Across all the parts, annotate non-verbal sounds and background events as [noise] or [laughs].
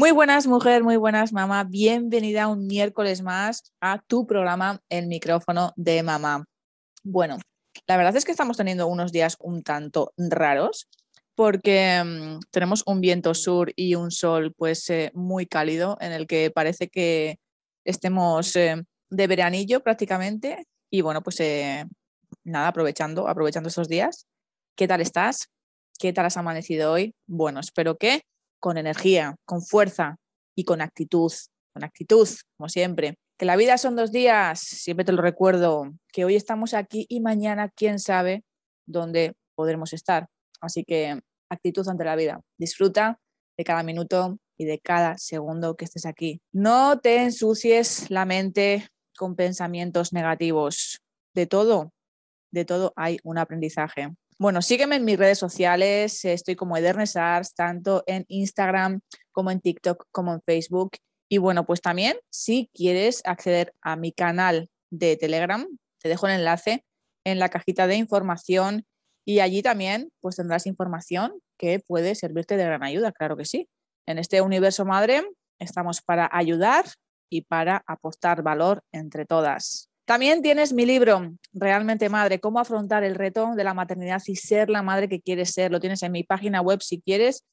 Muy buenas, mujer, muy buenas, mamá. Bienvenida un miércoles más a tu programa El micrófono de mamá. Bueno, la verdad es que estamos teniendo unos días un tanto raros porque mm, tenemos un viento sur y un sol pues eh, muy cálido en el que parece que estemos eh, de veranillo prácticamente y bueno, pues eh, nada, aprovechando, aprovechando esos días. ¿Qué tal estás? ¿Qué tal has amanecido hoy? Bueno, espero que con energía, con fuerza y con actitud, con actitud, como siempre. Que la vida son dos días, siempre te lo recuerdo, que hoy estamos aquí y mañana quién sabe dónde podremos estar. Así que actitud ante la vida. Disfruta de cada minuto y de cada segundo que estés aquí. No te ensucies la mente con pensamientos negativos. De todo, de todo hay un aprendizaje. Bueno, sígueme en mis redes sociales, estoy como Edernes Arts, tanto en Instagram como en TikTok como en Facebook. Y bueno, pues también si quieres acceder a mi canal de Telegram, te dejo el enlace en la cajita de información y allí también pues tendrás información que puede servirte de gran ayuda, claro que sí. En este universo madre estamos para ayudar y para aportar valor entre todas. También tienes mi libro, Realmente Madre, cómo afrontar el reto de la maternidad y ser la madre que quieres ser. Lo tienes en mi página web si quieres,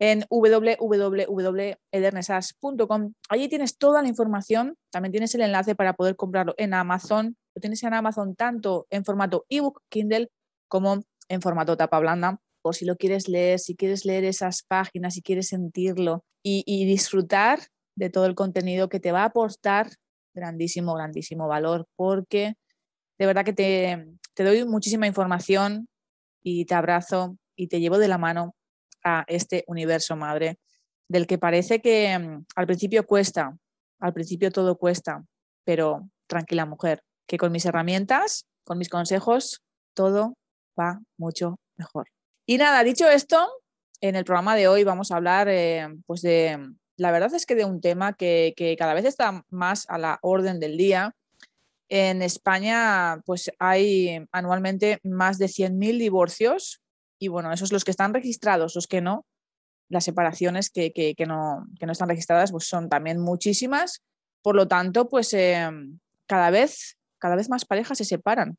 en www.edernesas.com. Allí tienes toda la información, también tienes el enlace para poder comprarlo en Amazon. Lo tienes en Amazon tanto en formato ebook, Kindle, como en formato tapa blanda. O si lo quieres leer, si quieres leer esas páginas, si quieres sentirlo y, y disfrutar de todo el contenido que te va a aportar grandísimo, grandísimo valor porque de verdad que te, te doy muchísima información y te abrazo y te llevo de la mano a este universo madre del que parece que mm, al principio cuesta, al principio todo cuesta, pero tranquila mujer, que con mis herramientas, con mis consejos, todo va mucho mejor. Y nada, dicho esto, en el programa de hoy vamos a hablar eh, pues de, la verdad es que de un tema que, cada vez está más a la orden del día. En España, pues hay anualmente más de 100.000 divorcios y bueno, esos los que están registrados, los que no, las separaciones que, no, no, están registradas pues son también muchísimas. Por lo tanto, pues em, cada, vez, cada vez más parejas se separan.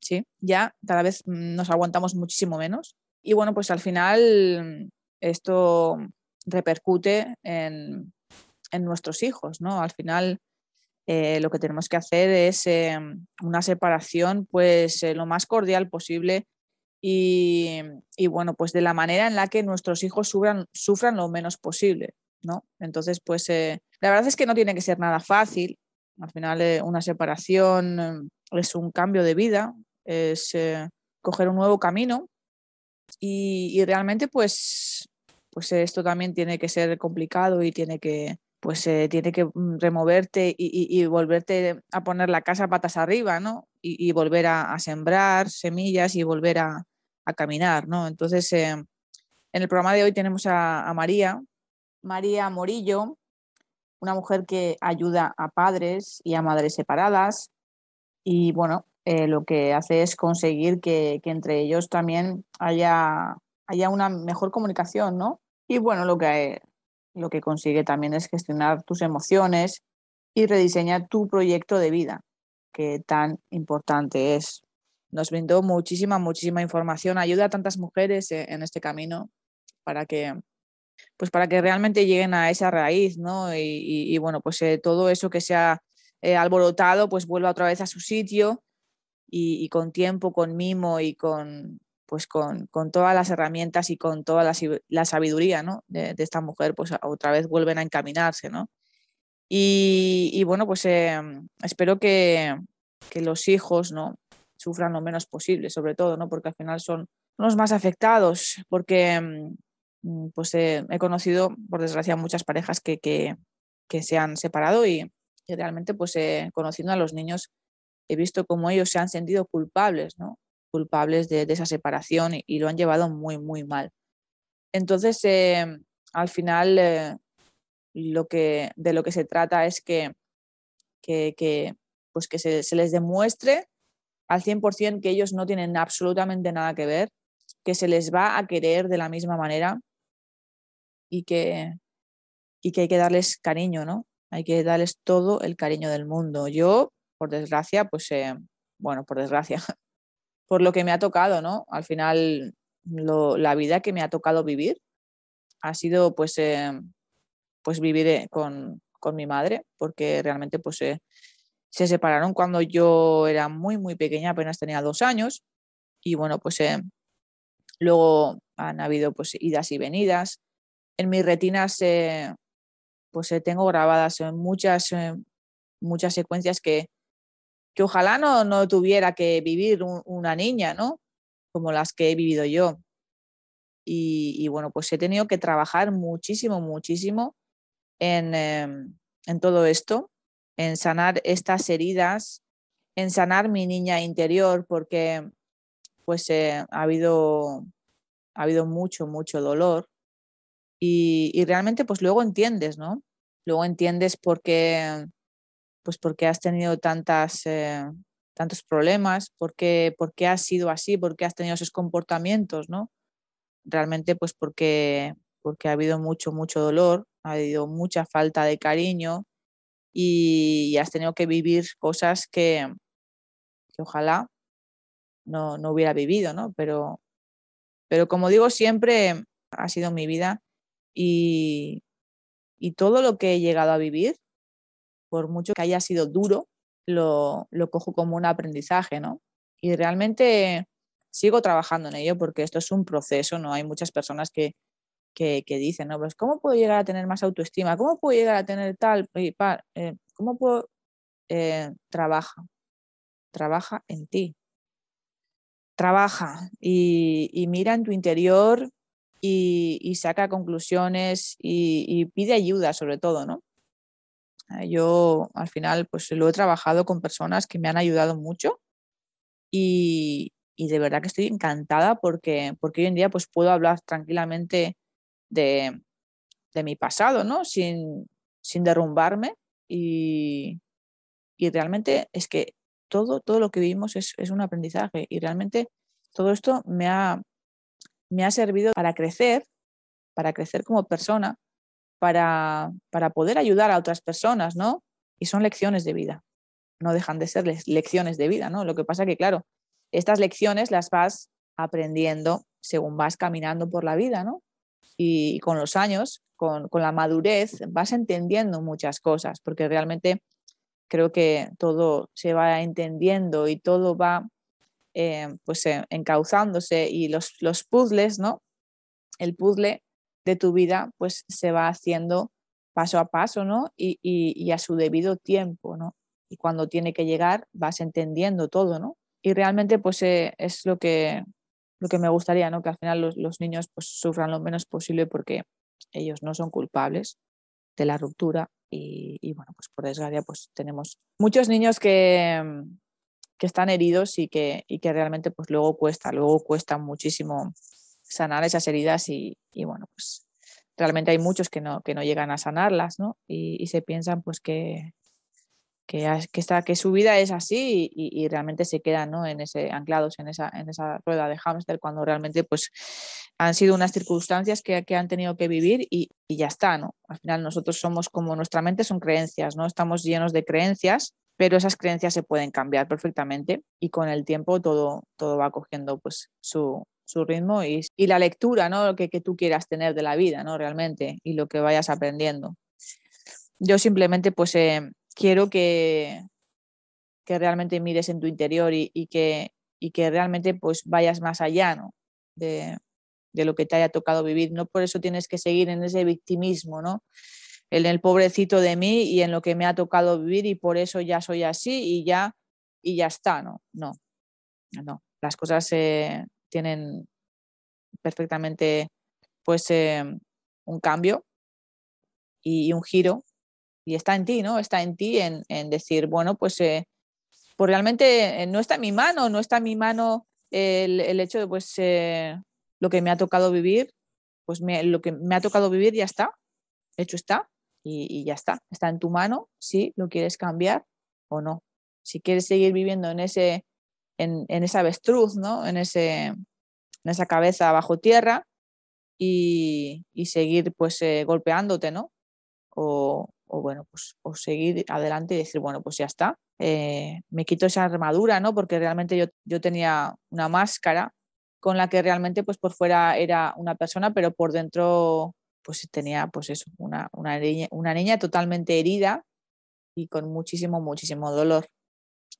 ¿sí? Ya cada vez nos aguantamos muchísimo menos. Y bueno, pues al final esto repercute en, nuestros hijos, ¿no? Al final eh, lo que tenemos que hacer es eh, una separación pues eh, lo más cordial posible y, bueno, pues de la manera en la que nuestros hijos sufran, sufran lo menos posible, ¿no? Entonces, pues la verdad es que no tiene que ser nada fácil. Al final una separación es un cambio de vida, es coger un nuevo camino y, y realmente pues pues esto también tiene que ser complicado y tiene que, pues eh, tiene que mm, removerte y, volverte a poner la casa patas arriba, ¿no? Y, volver a, sembrar semillas y volver a, caminar, ¿no? Entonces, eh, en el programa de hoy tenemos a, María, María Morillo, una mujer que ayuda a padres y a madres separadas y, bueno, eh, lo que hace es conseguir que, que entre ellos también haya haya una mejor comunicación, ¿no? Y bueno, lo que, lo que consigue también es gestionar tus emociones y rediseñar tu proyecto de vida, que tan importante es. nos brindó muchísima, muchísima información, ayuda a tantas mujeres eh, en este camino para que, pues para que realmente lleguen a esa raíz, ¿no? Y, bueno, pues eh, todo eso que se ha eh, alborotado, pues vuelva otra vez a su sitio y, con tiempo, con mimo y con, pues con, todas las herramientas y con toda la, sabiduría ¿no? de, esta mujer, pues otra vez vuelven a encaminarse, ¿no? Y, bueno, pues espero que, que, los hijos, ¿no? sufran lo menos posible, sobre todo, ¿no? Porque al final son los más afectados, porque mm, pues he conocido, por desgracia, muchas parejas que, que, se han separado y, realmente, pues conociendo a los niños, he visto cómo ellos se han sentido culpables, ¿no? Culpables de, esa separación y, lo han llevado muy, muy mal. Entonces, eh, al final, eh, lo que, de lo que se trata es que, que, pues que se, se, les demuestre al 100% que ellos no tienen absolutamente nada que ver, que se les va a querer de la misma manera y que, y que hay que darles cariño, ¿no? Hay que darles todo el cariño del mundo. Yo, por desgracia, pues, eh, bueno, por desgracia, [laughs] por lo que me ha tocado, ¿no? Al final, la vida que me ha tocado vivir ha sido, pues, eh, pues vivir eh, con, con, mi madre, porque realmente, pues, se separaron cuando yo era muy, muy pequeña, apenas tenía dos años. Y bueno, pues eh, luego han habido pues idas y venidas. En mis retinas pues eh, tengo grabadas muchas, eh, muchas secuencias que, que ojalá no, no, tuviera que vivir una niña, ¿no? Como las que he vivido yo. Y, y bueno, pues he tenido que trabajar muchísimo, muchísimo en, em, en todo esto en sanar estas heridas, en sanar mi niña interior, porque pues eh, ha, habido, ha habido mucho, mucho dolor y, realmente pues luego entiendes, ¿no? Luego entiendes por qué, pues porque has tenido tantas, eh, tantos problemas, por qué, por qué has sido así, por qué has tenido esos comportamientos, ¿no? Realmente pues porque, porque ha habido mucho, mucho dolor, ha habido mucha falta de cariño, y, has tenido que vivir cosas que, ojalá no, no, hubiera vivido, ¿no? Pero, pero como digo, siempre ha sido mi vida y, y todo lo que he llegado a vivir, por mucho que haya sido duro, lo, lo cojo como un aprendizaje, ¿no? Y realmente sigo trabajando en ello porque esto es un proceso, ¿no? Hay muchas personas que, que, dicen, ¿no? Pues, ¿cómo puedo llegar a tener más autoestima? ¿Cómo puedo llegar a tener tal? Eh, ¿Cómo puedo? Eh, trabaja, trabaja en ti. Trabaja y, mira en tu interior y, saca conclusiones y, pide ayuda sobre todo, ¿no? Eh, yo al final pues lo he trabajado con personas que me han ayudado mucho y, de verdad que estoy encantada porque, porque hoy en día pues puedo hablar tranquilamente de, mi pasado, ¿no? Sin, derrumbarme y, realmente es que todo, todo lo que vivimos es, un aprendizaje y realmente todo esto me ha, me ha servido para crecer, para crecer como persona, para, para poder ayudar a otras personas, ¿no? Y son lecciones de vida, no dejan de ser lecciones de vida, ¿no? Lo que pasa que, claro, estas lecciones las vas aprendiendo según vas caminando por la vida, ¿no? y con los años, con, la madurez, vas entendiendo muchas cosas, porque realmente creo que todo se va entendiendo y todo va eh, pues eh, encauzándose y los, los puzzles, ¿no? El puzzle de tu vida pues se va haciendo paso a paso, ¿no? Y, a su debido tiempo, ¿no? Y cuando tiene que llegar vas entendiendo todo, ¿no? Y realmente pues eh, es lo que, lo que me gustaría, ¿no? Que al final los, niños pues, sufran lo menos posible porque ellos no son culpables de la ruptura y, bueno, pues por desgracia pues tenemos muchos niños que, que están heridos y que, y que realmente pues luego cuesta, luego cuesta muchísimo sanar esas heridas y, bueno, pues realmente hay muchos que no, que no llegan a sanarlas, ¿no? Y, y se piensan pues que, que, está, que su vida es así y, realmente se quedan ¿no? en ese, anclados en esa, en esa rueda de hámster cuando realmente pues, han sido unas circunstancias que, que han tenido que vivir y, y, ya está. ¿no? Al final nosotros somos como nuestra mente son creencias, ¿no? estamos llenos de creencias pero esas creencias se pueden cambiar perfectamente y con el tiempo todo, todo va cogiendo pues su, su ritmo y, la lectura ¿no? que, que tú quieras tener de la vida ¿no? realmente y lo que vayas aprendiendo. Yo simplemente pues eh, quiero que, que realmente mires en tu interior y, y, que, y que realmente pues vayas más allá ¿no? de, de lo que te haya tocado vivir. No por eso tienes que seguir en ese victimismo, ¿no? en el pobrecito de mí y en lo que me ha tocado vivir y por eso ya soy así y ya, y ya está, ¿no? No, no. Las cosas eh, tienen perfectamente pues eh, un cambio y, un giro y está en ti, ¿no? Está en ti en, decir, bueno, pues, eh, pues realmente no está en mi mano, no está en mi mano el, el hecho de pues lo que me ha tocado vivir, pues lo que me ha tocado vivir ya está, hecho está, y, ya está. Está en tu mano si lo quieres cambiar o no. Si quieres seguir viviendo en, ese, en, esa avestruz, ¿no? en, ese, en esa cabeza bajo tierra y, y seguir pues eh, golpeándote, ¿no? O, o, bueno, pues o seguir adelante y decir, bueno, pues ya está. Eh, me quito esa armadura, ¿no? Porque realmente yo, yo tenía una máscara con la que realmente pues por fuera era una persona, pero por dentro pues tenía pues eso, una, una, niña, una niña totalmente herida y con muchísimo, muchísimo dolor.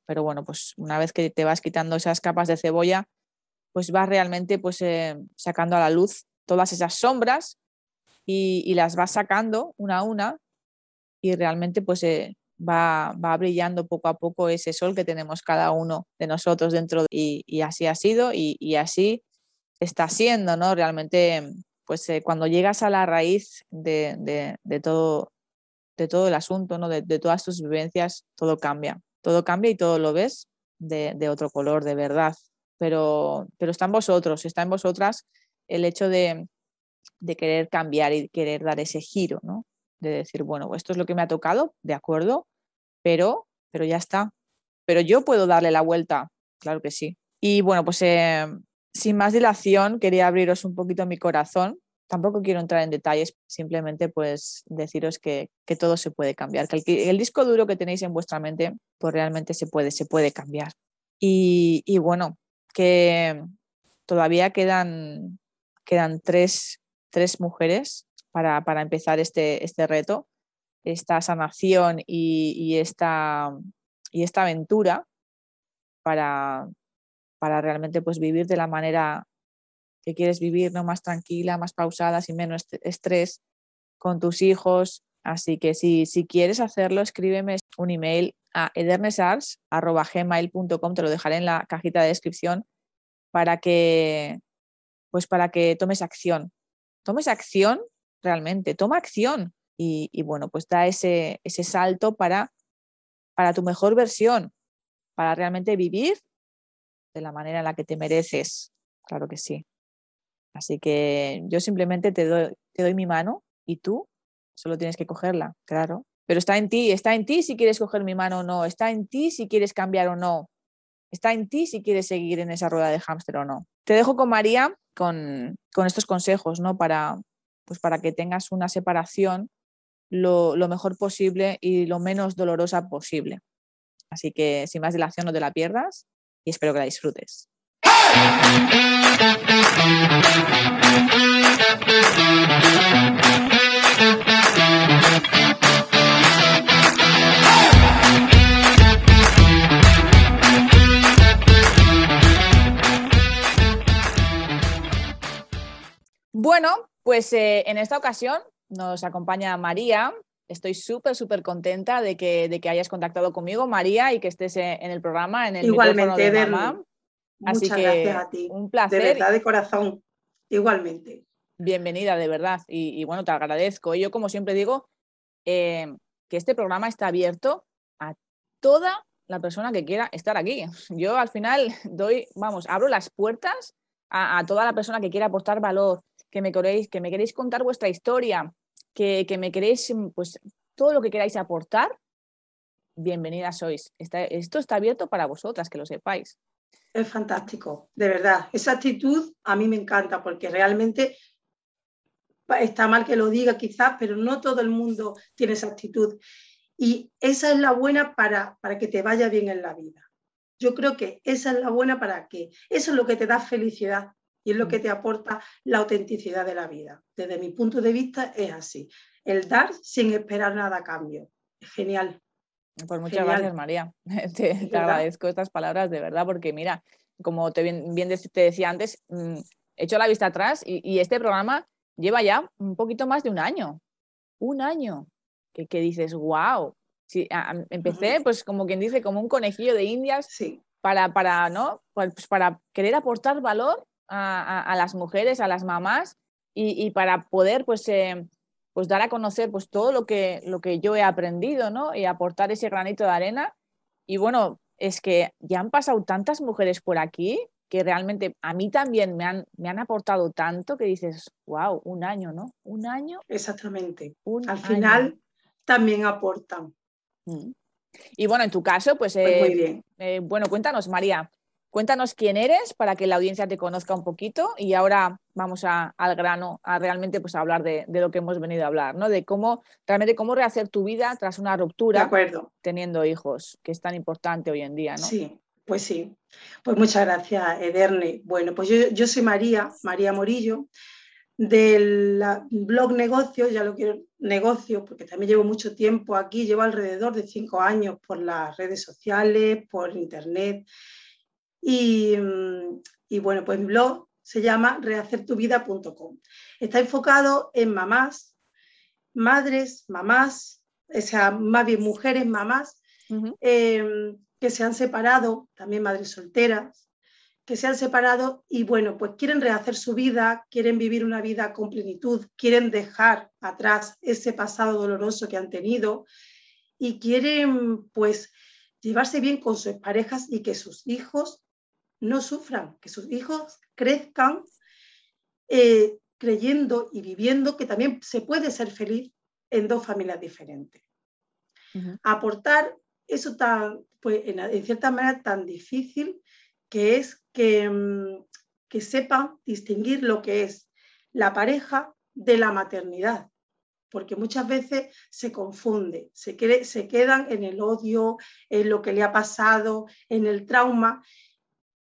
Pero bueno, pues una vez que te vas quitando esas capas de cebolla, pues vas realmente pues eh, sacando a la luz todas esas sombras y, las vas sacando una a una y realmente pues eh, va, va, brillando poco a poco ese sol que tenemos cada uno de nosotros dentro y, y así ha sido y, y, así está siendo, ¿no? Realmente pues eh, cuando llegas a la raíz de, todo, de todo el asunto, ¿no? de, todas tus vivencias, todo cambia. Todo cambia y todo lo ves de, otro color, de verdad. Pero, pero está en vosotros, está en vosotras el hecho de, querer cambiar y querer dar ese giro, ¿no? De decir, bueno, esto es lo que me ha tocado, de acuerdo, pero, pero ya está. Pero yo puedo darle la vuelta, claro que sí. Y bueno, pues eh, sin más dilación, quería abriros un poquito mi corazón. Tampoco quiero entrar en detalles, simplemente pues deciros que, todo se puede cambiar, que el, disco duro que tenéis en vuestra mente pues realmente se puede, se puede cambiar. Y, bueno, que todavía quedan, quedan tres, mujeres para, empezar este, este reto, esta sanación y, esta, y esta aventura para, para realmente pues vivir de la manera que quieres vivir, ¿no? Más tranquila, más pausada, sin menos estrés con tus hijos. Así que si, si quieres hacerlo, escríbeme un email a edernesars.gmail.com, te lo dejaré en la cajita de descripción para que, pues para que tomes acción. Tomes acción realmente, toma acción y, bueno, pues da ese, ese salto para, para tu mejor versión, para realmente vivir de la manera en la que te mereces. Claro que sí. Así que yo simplemente te doy, mi mano y tú solo tienes que cogerla, claro. Pero está en ti, está en ti si quieres coger mi mano o no, está en ti si quieres cambiar o no, está en ti si quieres seguir en esa rueda de hámster o no. Te dejo con María con, con estos consejos, ¿no? Para, pues para que tengas una separación lo, lo, mejor posible y lo menos dolorosa posible. Así que sin más dilación no te la pierdas y espero que la disfrutes. Bueno, pues eh, en esta ocasión nos acompaña María, Estoy súper, súper contenta de que, de que hayas contactado conmigo, María, y que estés en el programa, en el Igualmente, de mamá. Así Muchas que gracias a ti. Un placer. De verdad, de corazón. Igualmente. Bienvenida, de verdad. Y, bueno, te agradezco. Yo, como siempre digo, eh, que este programa está abierto a toda la persona que quiera estar aquí. Yo al final doy, vamos, abro las puertas a, a toda la persona que quiera aportar valor, que me queréis, que me queréis contar vuestra historia, que, me queréis, pues todo lo que queráis aportar, bienvenidas sois. esto está abierto para vosotras, que lo sepáis. Es fantástico, de verdad. Esa actitud a mí me encanta porque realmente está mal que lo diga quizás, pero no todo el mundo tiene esa actitud. Y esa es la buena para, para que te vaya bien en la vida. Yo creo que esa es la buena para que eso es lo que te da felicidad y es lo que te aporta la autenticidad de la vida. Desde mi punto de vista es así. El dar sin esperar nada a cambio. Genial. Pues muchas gracias, María. [laughs] Te, agradezco estas palabras de verdad, porque mira, como te bien, te decía antes, mm, he hecho la vista atrás y, este programa lleva ya un poquito más de un año. Un año. Que, que dices, wow. Sí, empecé, pues como quien dice, como un conejillo de indias sí. para, para, ¿no? Pues, pues para querer aportar valor a, las mujeres, a las mamás y, y para poder, pues, eh, pues dar a conocer pues todo lo que, lo que yo he aprendido, ¿no? Y aportar ese granito de arena. Y bueno, es que ya han pasado tantas mujeres por aquí que realmente a mí también me han, me han aportado tanto que dices, wow, un año, ¿no? Un año. Exactamente. Al final también aportan. Mm. Y bueno, en tu caso, pues, pues muy eh, bien. Eh, bueno, cuéntanos, María, Cuéntanos quién eres para que la audiencia te conozca un poquito y ahora vamos al grano, a realmente pues, hablar de, lo que hemos venido a hablar, ¿no? De cómo realmente cómo rehacer tu vida tras una ruptura teniendo hijos, que es tan importante hoy en día, ¿no? Sí, pues sí. Pues muchas gracias, Ederne. Bueno, pues yo, soy María, María Morillo, del blog negocio, ya lo quiero negocio, porque también llevo mucho tiempo aquí, llevo alrededor de cinco años por las redes sociales, por internet Mm, y, bueno, pues mi blog se llama rehacertuvida.com. Está enfocado en mamás, madres, mamás, o sea, más bien mujeres, mamás, em, que se han separado, también madres solteras, que se han separado y bueno, pues quieren rehacer su vida, quieren vivir una vida con plenitud, quieren dejar atrás ese pasado doloroso que han tenido y quieren pues llevarse bien con sus parejas y que sus hijos no sufran, que sus hijos crezcan eh, creyendo y viviendo que también se puede ser feliz en dos familias diferentes. Aportar eso tan, pues, en, cierta manera tan difícil que es que, mm, que sepan distinguir lo que es la pareja de la maternidad, porque muchas veces se confunde, se, se quedan en el odio, en lo que le ha pasado, en el trauma,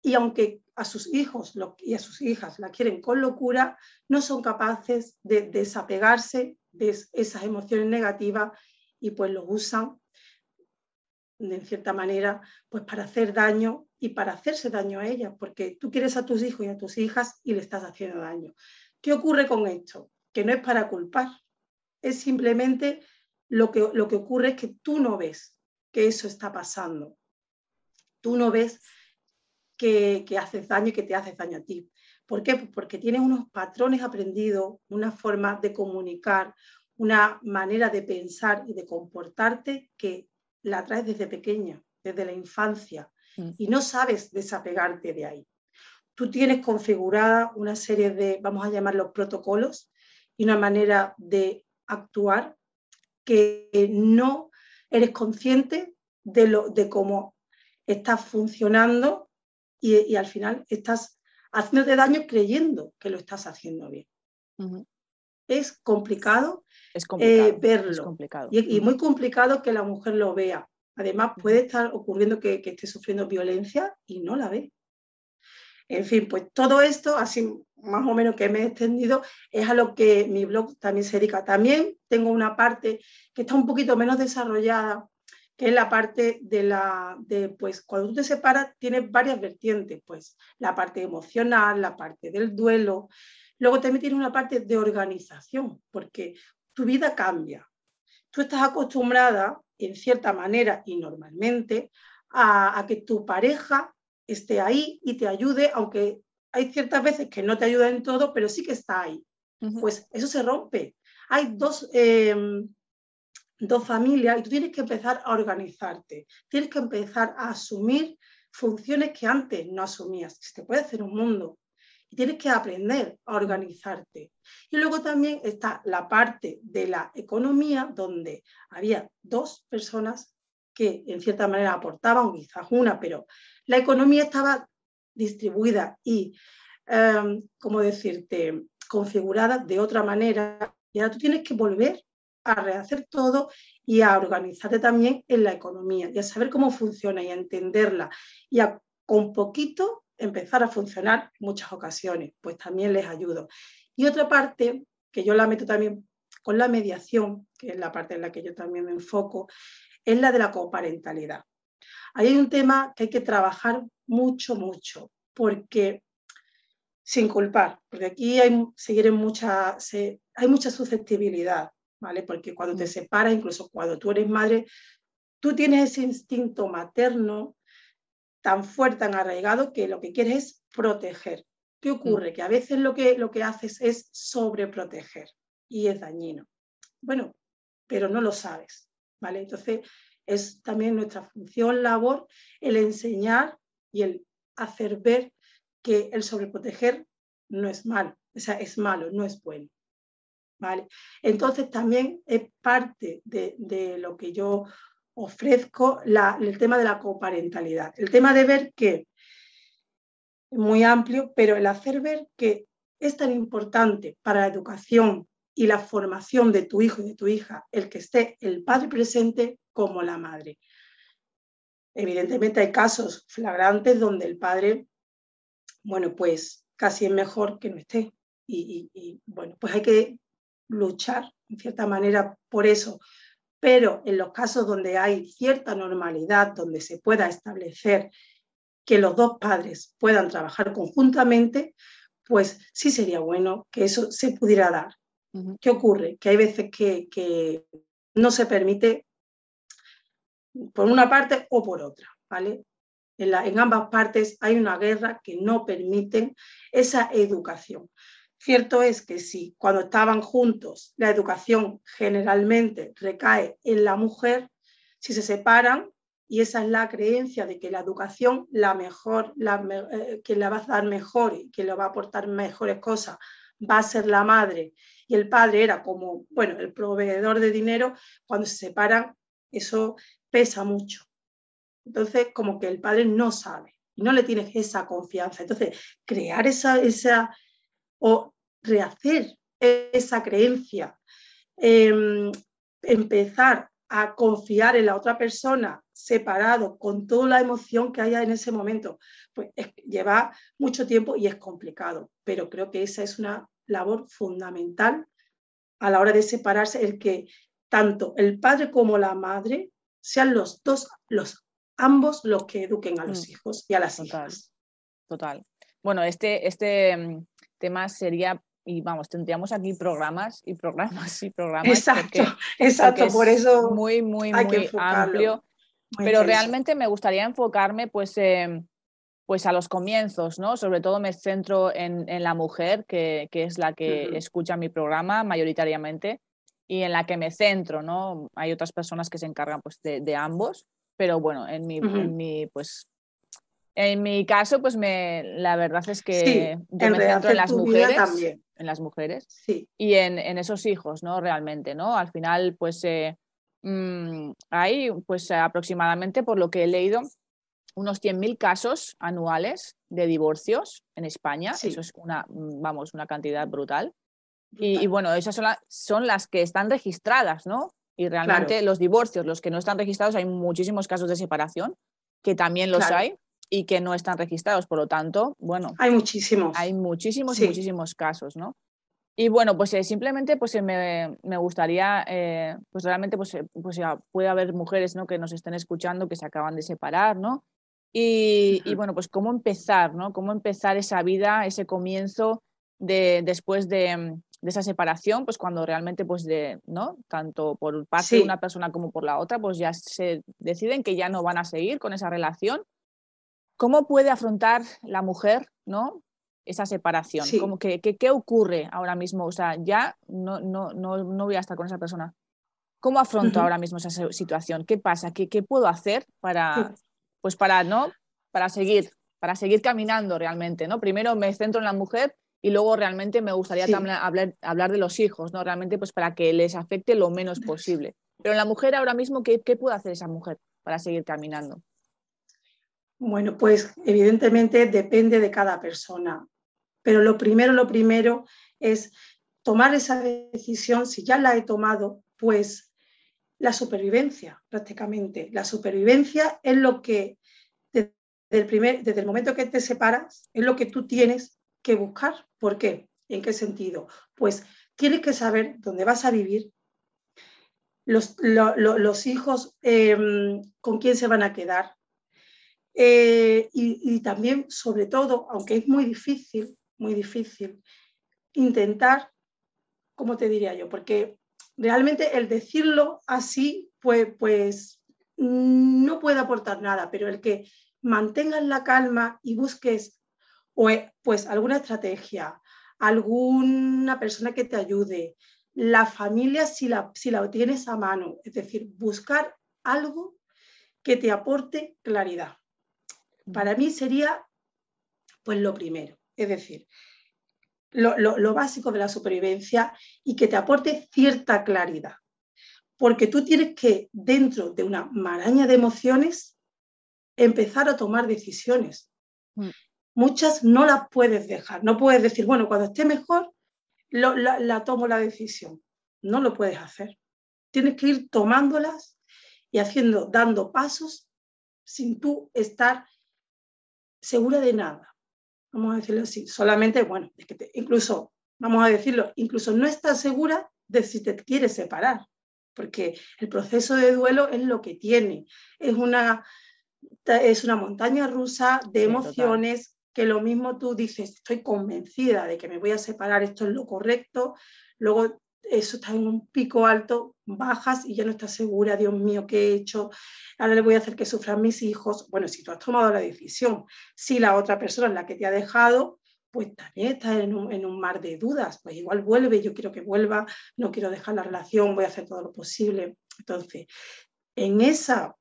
y aunque a sus hijos y a sus hijas la quieren con locura, no son capaces de desapegarse de esas emociones negativas y pues lo usan en cierta manera pues para hacer daño y para hacerse daño a ellas, porque tú quieres a tus hijos y a tus hijas y le estás haciendo daño. ¿Qué ocurre con esto? Que no es para culpar, es simplemente lo que, lo que ocurre es que tú no ves que eso está pasando. Tú no ves que, haces daño y que te haces daño a ti. ¿Por qué? Pues porque tienes unos patrones aprendidos, una forma de comunicar, una manera de pensar y de comportarte que la traes desde pequeña, desde la infancia, mm. y no sabes desapegarte de ahí. Tú tienes configurada una serie de, vamos a llamarlos protocolos, y una manera de actuar que no eres consciente de, lo, de cómo estás funcionando y, al final estás haciéndote daño creyendo que lo estás haciendo bien. Es complicado, eh, verlo Y, muy complicado que la mujer lo vea. Además, puede estar ocurriendo que, esté sufriendo violencia y no la ve. En fin, pues todo esto, así más o menos que me he extendido, es a lo que mi blog también se dedica. También tengo una parte que está un poquito menos desarrollada, que es la parte de la, de, pues cuando tú te separas tienes varias vertientes, pues la parte emocional, la parte del duelo, luego también tienes una parte de organización, porque tu vida cambia. Tú estás acostumbrada, en cierta manera y normalmente, a, que tu pareja esté ahí y te ayude, aunque hay ciertas veces que no te ayuda en todo, pero sí que está ahí. Pues eso se rompe. Hay dos, em, dos familias y tú tienes que empezar a organizarte, tienes que empezar a asumir funciones que antes no asumías. Se te puede hacer un mundo y tienes que aprender a organizarte. Y luego también está la parte de la economía donde había dos personas que en cierta manera aportaban, quizás una, pero la economía estaba distribuida y, eh, ¿cómo decirte?, configurada de otra manera. Y ahora tú tienes que volver a rehacer todo y a organizarte también en la economía y a saber cómo funciona y a entenderla y a con poquito empezar a funcionar en muchas ocasiones, pues también les ayudo. Y otra parte, que yo la meto también con la mediación, que es la parte en la que yo también me enfoco, es la de la coparentalidad. Ahí hay un tema que hay que trabajar mucho, mucho, porque sin culpar, porque aquí hay, seguir mucha, hay mucha susceptibilidad, ¿vale? Porque cuando te separas, incluso cuando tú eres madre, tú tienes ese instinto materno tan fuerte, tan arraigado, que lo que quieres es proteger. ¿Qué ocurre? Mm. Que a veces lo que, lo que haces es sobreproteger y es dañino. Bueno, pero no lo sabes, ¿vale? Entonces, es también nuestra función, labor, el enseñar y el hacer ver que el sobreproteger no es malo, o sea, es malo, no es bueno. Entonces también es parte de, de lo que yo ofrezco el tema de la coparentalidad, el tema de ver que, muy amplio, pero el hacer ver que es tan importante para la educación y la formación de tu hijo y de tu hija el que esté el padre presente como la madre. Evidentemente hay casos flagrantes donde el padre, bueno, pues casi es mejor que no esté. Y, bueno, pues hay que luchar en cierta manera por eso. Pero en los casos donde hay cierta normalidad, donde se pueda establecer que los dos padres puedan trabajar conjuntamente, pues sí sería bueno que eso se pudiera dar. ¿Qué ocurre? Que hay veces que, no se permite por una parte o por otra, ¿vale? En, en, ambas partes hay una guerra que no permiten esa educación. Cierto es que si cuando estaban juntos la educación generalmente recae en la mujer, si se separan, y esa es la creencia de que la educación, la mejor, la, eh, que la va a dar mejor y que le va a aportar mejores cosas, va a ser la madre, y el padre era como, bueno, el proveedor de dinero, cuando se separan, eso pesa mucho. Entonces, como que el padre no sabe y no le tienes esa confianza. Entonces, crear esa, esa, o rehacer esa creencia, em, empezar a confiar en la otra persona separado con toda la emoción que haya en ese momento, pues lleva mucho tiempo y es complicado, pero creo que esa es una labor fundamental a la hora de separarse, el que tanto el padre como la madre sean los dos, los ambos los que eduquen a los mm. hijos y a las hijas. Total. Bueno, este, este mm, tema sería y vamos, tendríamos aquí programas y programas y programas. Exacto, exacto, por eso. Muy, muy, muy amplio. pero realmente me gustaría enfocarme pues, pues a los comienzos, ¿no? Sobre todo me centro en, la mujer, que, es la que escucha mi programa mayoritariamente y en la que me centro, ¿no? Hay otras personas que se encargan pues, de, ambos, pero bueno, en mi, en mi pues en mi caso, pues me, la verdad es que yo me centro en las mujeres, en las mujeres y en, esos hijos, ¿no? Realmente, ¿no? Al final, pues eh, mm, hay, pues aproximadamente, por lo que he leído, unos 100.000 casos anuales de divorcios en España. Eso es una, vamos, una cantidad brutal. Y, bueno, esas son, son, las que están registradas, ¿no? Y realmente los divorcios, los que no están registrados, hay muchísimos casos de separación, que también los hay y que no están registrados. Por lo tanto, bueno. Hay muchísimos. Hay muchísimos, muchísimos casos, ¿no? Y bueno, pues eh, simplemente pues, eh, me, me, gustaría, eh, pues realmente pues, pues ya puede haber mujeres ¿no? que nos estén escuchando que se acaban de separar, ¿no? Y, y, bueno, pues cómo empezar, ¿no? Cómo empezar esa vida, ese comienzo de, después de, de esa separación, pues cuando realmente, pues de, ¿no? Tanto por parte de una persona como por la otra, pues ya se deciden que ya no van a seguir con esa relación ¿Cómo puede afrontar la mujer ¿no? esa separación? Como que, ¿Qué ocurre ahora mismo? O sea, ya no, no, no, no voy a estar con esa persona. ¿Cómo afronto ahora mismo esa situación? ¿Qué pasa? ¿Qué, qué puedo hacer para, pues para, ¿no? para seguir, para seguir caminando realmente? ¿no? Primero me centro en la mujer y luego realmente me gustaría también hablar, hablar de los hijos, ¿no? realmente pues para que les afecte lo menos posible. Pero en la mujer ahora mismo, ¿qué, qué puede hacer esa mujer para seguir caminando? Bueno, pues evidentemente depende de cada persona, pero lo primero, lo primero es tomar esa decisión, si ya la he tomado, Pues la supervivencia, prácticamente. La supervivencia es lo que, desde el, primer, desde el momento que te separas, es lo que tú tienes que buscar. ¿Por qué? ¿En qué sentido? Pues tienes que saber dónde vas a vivir, los, los hijos em, con quién se van a quedar. Eh, y, también, sobre todo, aunque es muy difícil, muy difícil, intentar, ¿cómo te diría yo? Porque realmente el decirlo así, pues, pues no puede aportar nada, pero el que mantengas la calma y busques pues alguna estrategia, alguna persona que te ayude, la familia si la, si la tienes a mano, es decir, buscar algo que te aporte claridad. Para mí sería pues lo primero, es decir, lo, lo, básico de la supervivencia y que te aporte cierta claridad. Porque tú tienes que, dentro de una maraña de emociones, empezar a tomar decisiones. Mm. Muchas no las puedes dejar. No puedes decir, bueno, cuando esté mejor, la, tomo la decisión. No lo puedes hacer. Tienes que ir tomándolas y haciendo, dando pasos sin tú estar segura de nada. Vamos a decirlo así. Solamente, bueno, es que incluso, vamos a decirlo, incluso no estás segura de si te quieres separar, porque el proceso de duelo es lo que tiene. Es una, es una montaña rusa de emociones que lo mismo tú dices, estoy convencida de que me voy a separar, esto es lo correcto, luego eso está en un pico alto, bajas y ya no estás segura, Dios mío, ¿qué he hecho? Ahora le voy a hacer que sufran mis hijos. Bueno, si tú has tomado la decisión, si la otra persona es la que te ha dejado, pues también estás en un, en un mar de dudas, pues igual vuelve, yo quiero que vuelva, no quiero dejar la relación, voy a hacer todo lo posible. Entonces, en esa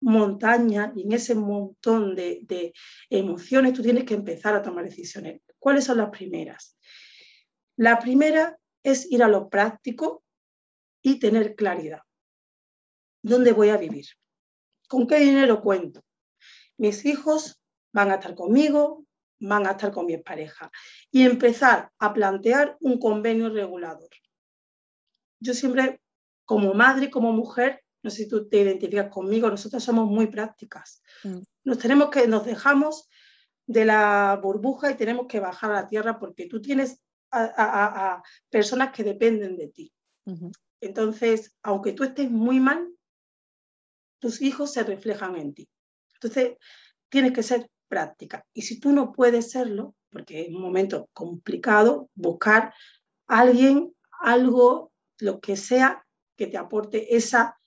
montaña y en ese montón de, emociones tú tienes que empezar a tomar decisiones. ¿Cuáles son las primeras? La primera es ir a lo práctico y tener claridad. ¿Dónde voy a vivir? ¿Con qué dinero cuento? Mis hijos van a estar conmigo, van a estar con mi pareja. Y empezar a plantear un convenio regulador. Yo siempre, como madre, como mujer, no sé si tú te identificas conmigo, nosotros somos muy prácticas. Mm. Nos tenemos que, nos dejamos de la burbuja y tenemos que bajar a la tierra porque tú tienes a, personas que dependen de ti. Entonces, aunque tú estés muy mal, tus hijos se reflejan en ti. Entonces, tienes que ser práctica. Y si tú no puedes serlo, porque es un momento complicado, buscar a alguien, algo, lo que sea, que te aporte esa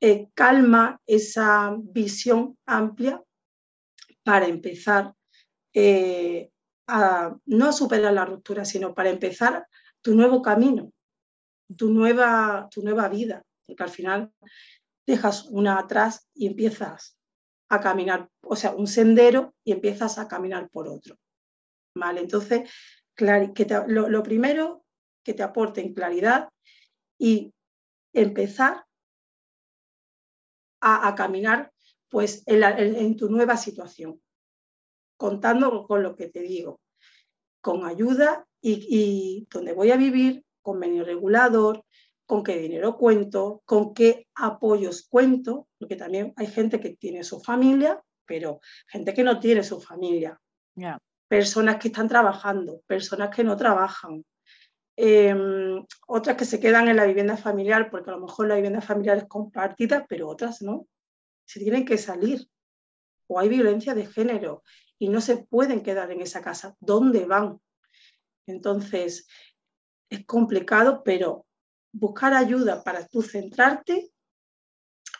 eh, calma, esa visión amplia para empezar eh, a no superar la ruptura, sino para empezar tu nuevo camino, tu nueva, tu nueva vida, porque al final dejas una atrás y empiezas a caminar, o sea, un sendero y empiezas a caminar por otro. ¿Vale? Entonces, que lo, lo primero, que te aporten claridad y empezar a, caminar pues en, tu nueva situación, contando con lo que te digo, con ayuda y, donde voy a vivir, convenio regulador, con qué dinero cuento, con qué apoyos cuento, porque también hay gente que tiene su familia, pero gente que no tiene su familia. Personas que están trabajando, personas que no trabajan, Em, otras que se quedan en la vivienda familiar, porque a lo mejor la vivienda familiar es compartida, pero otras no. Se tienen que salir. O hay violencia de género y no se pueden quedar en esa casa. ¿Dónde van? Entonces, es complicado, pero buscar ayuda para tú centrarte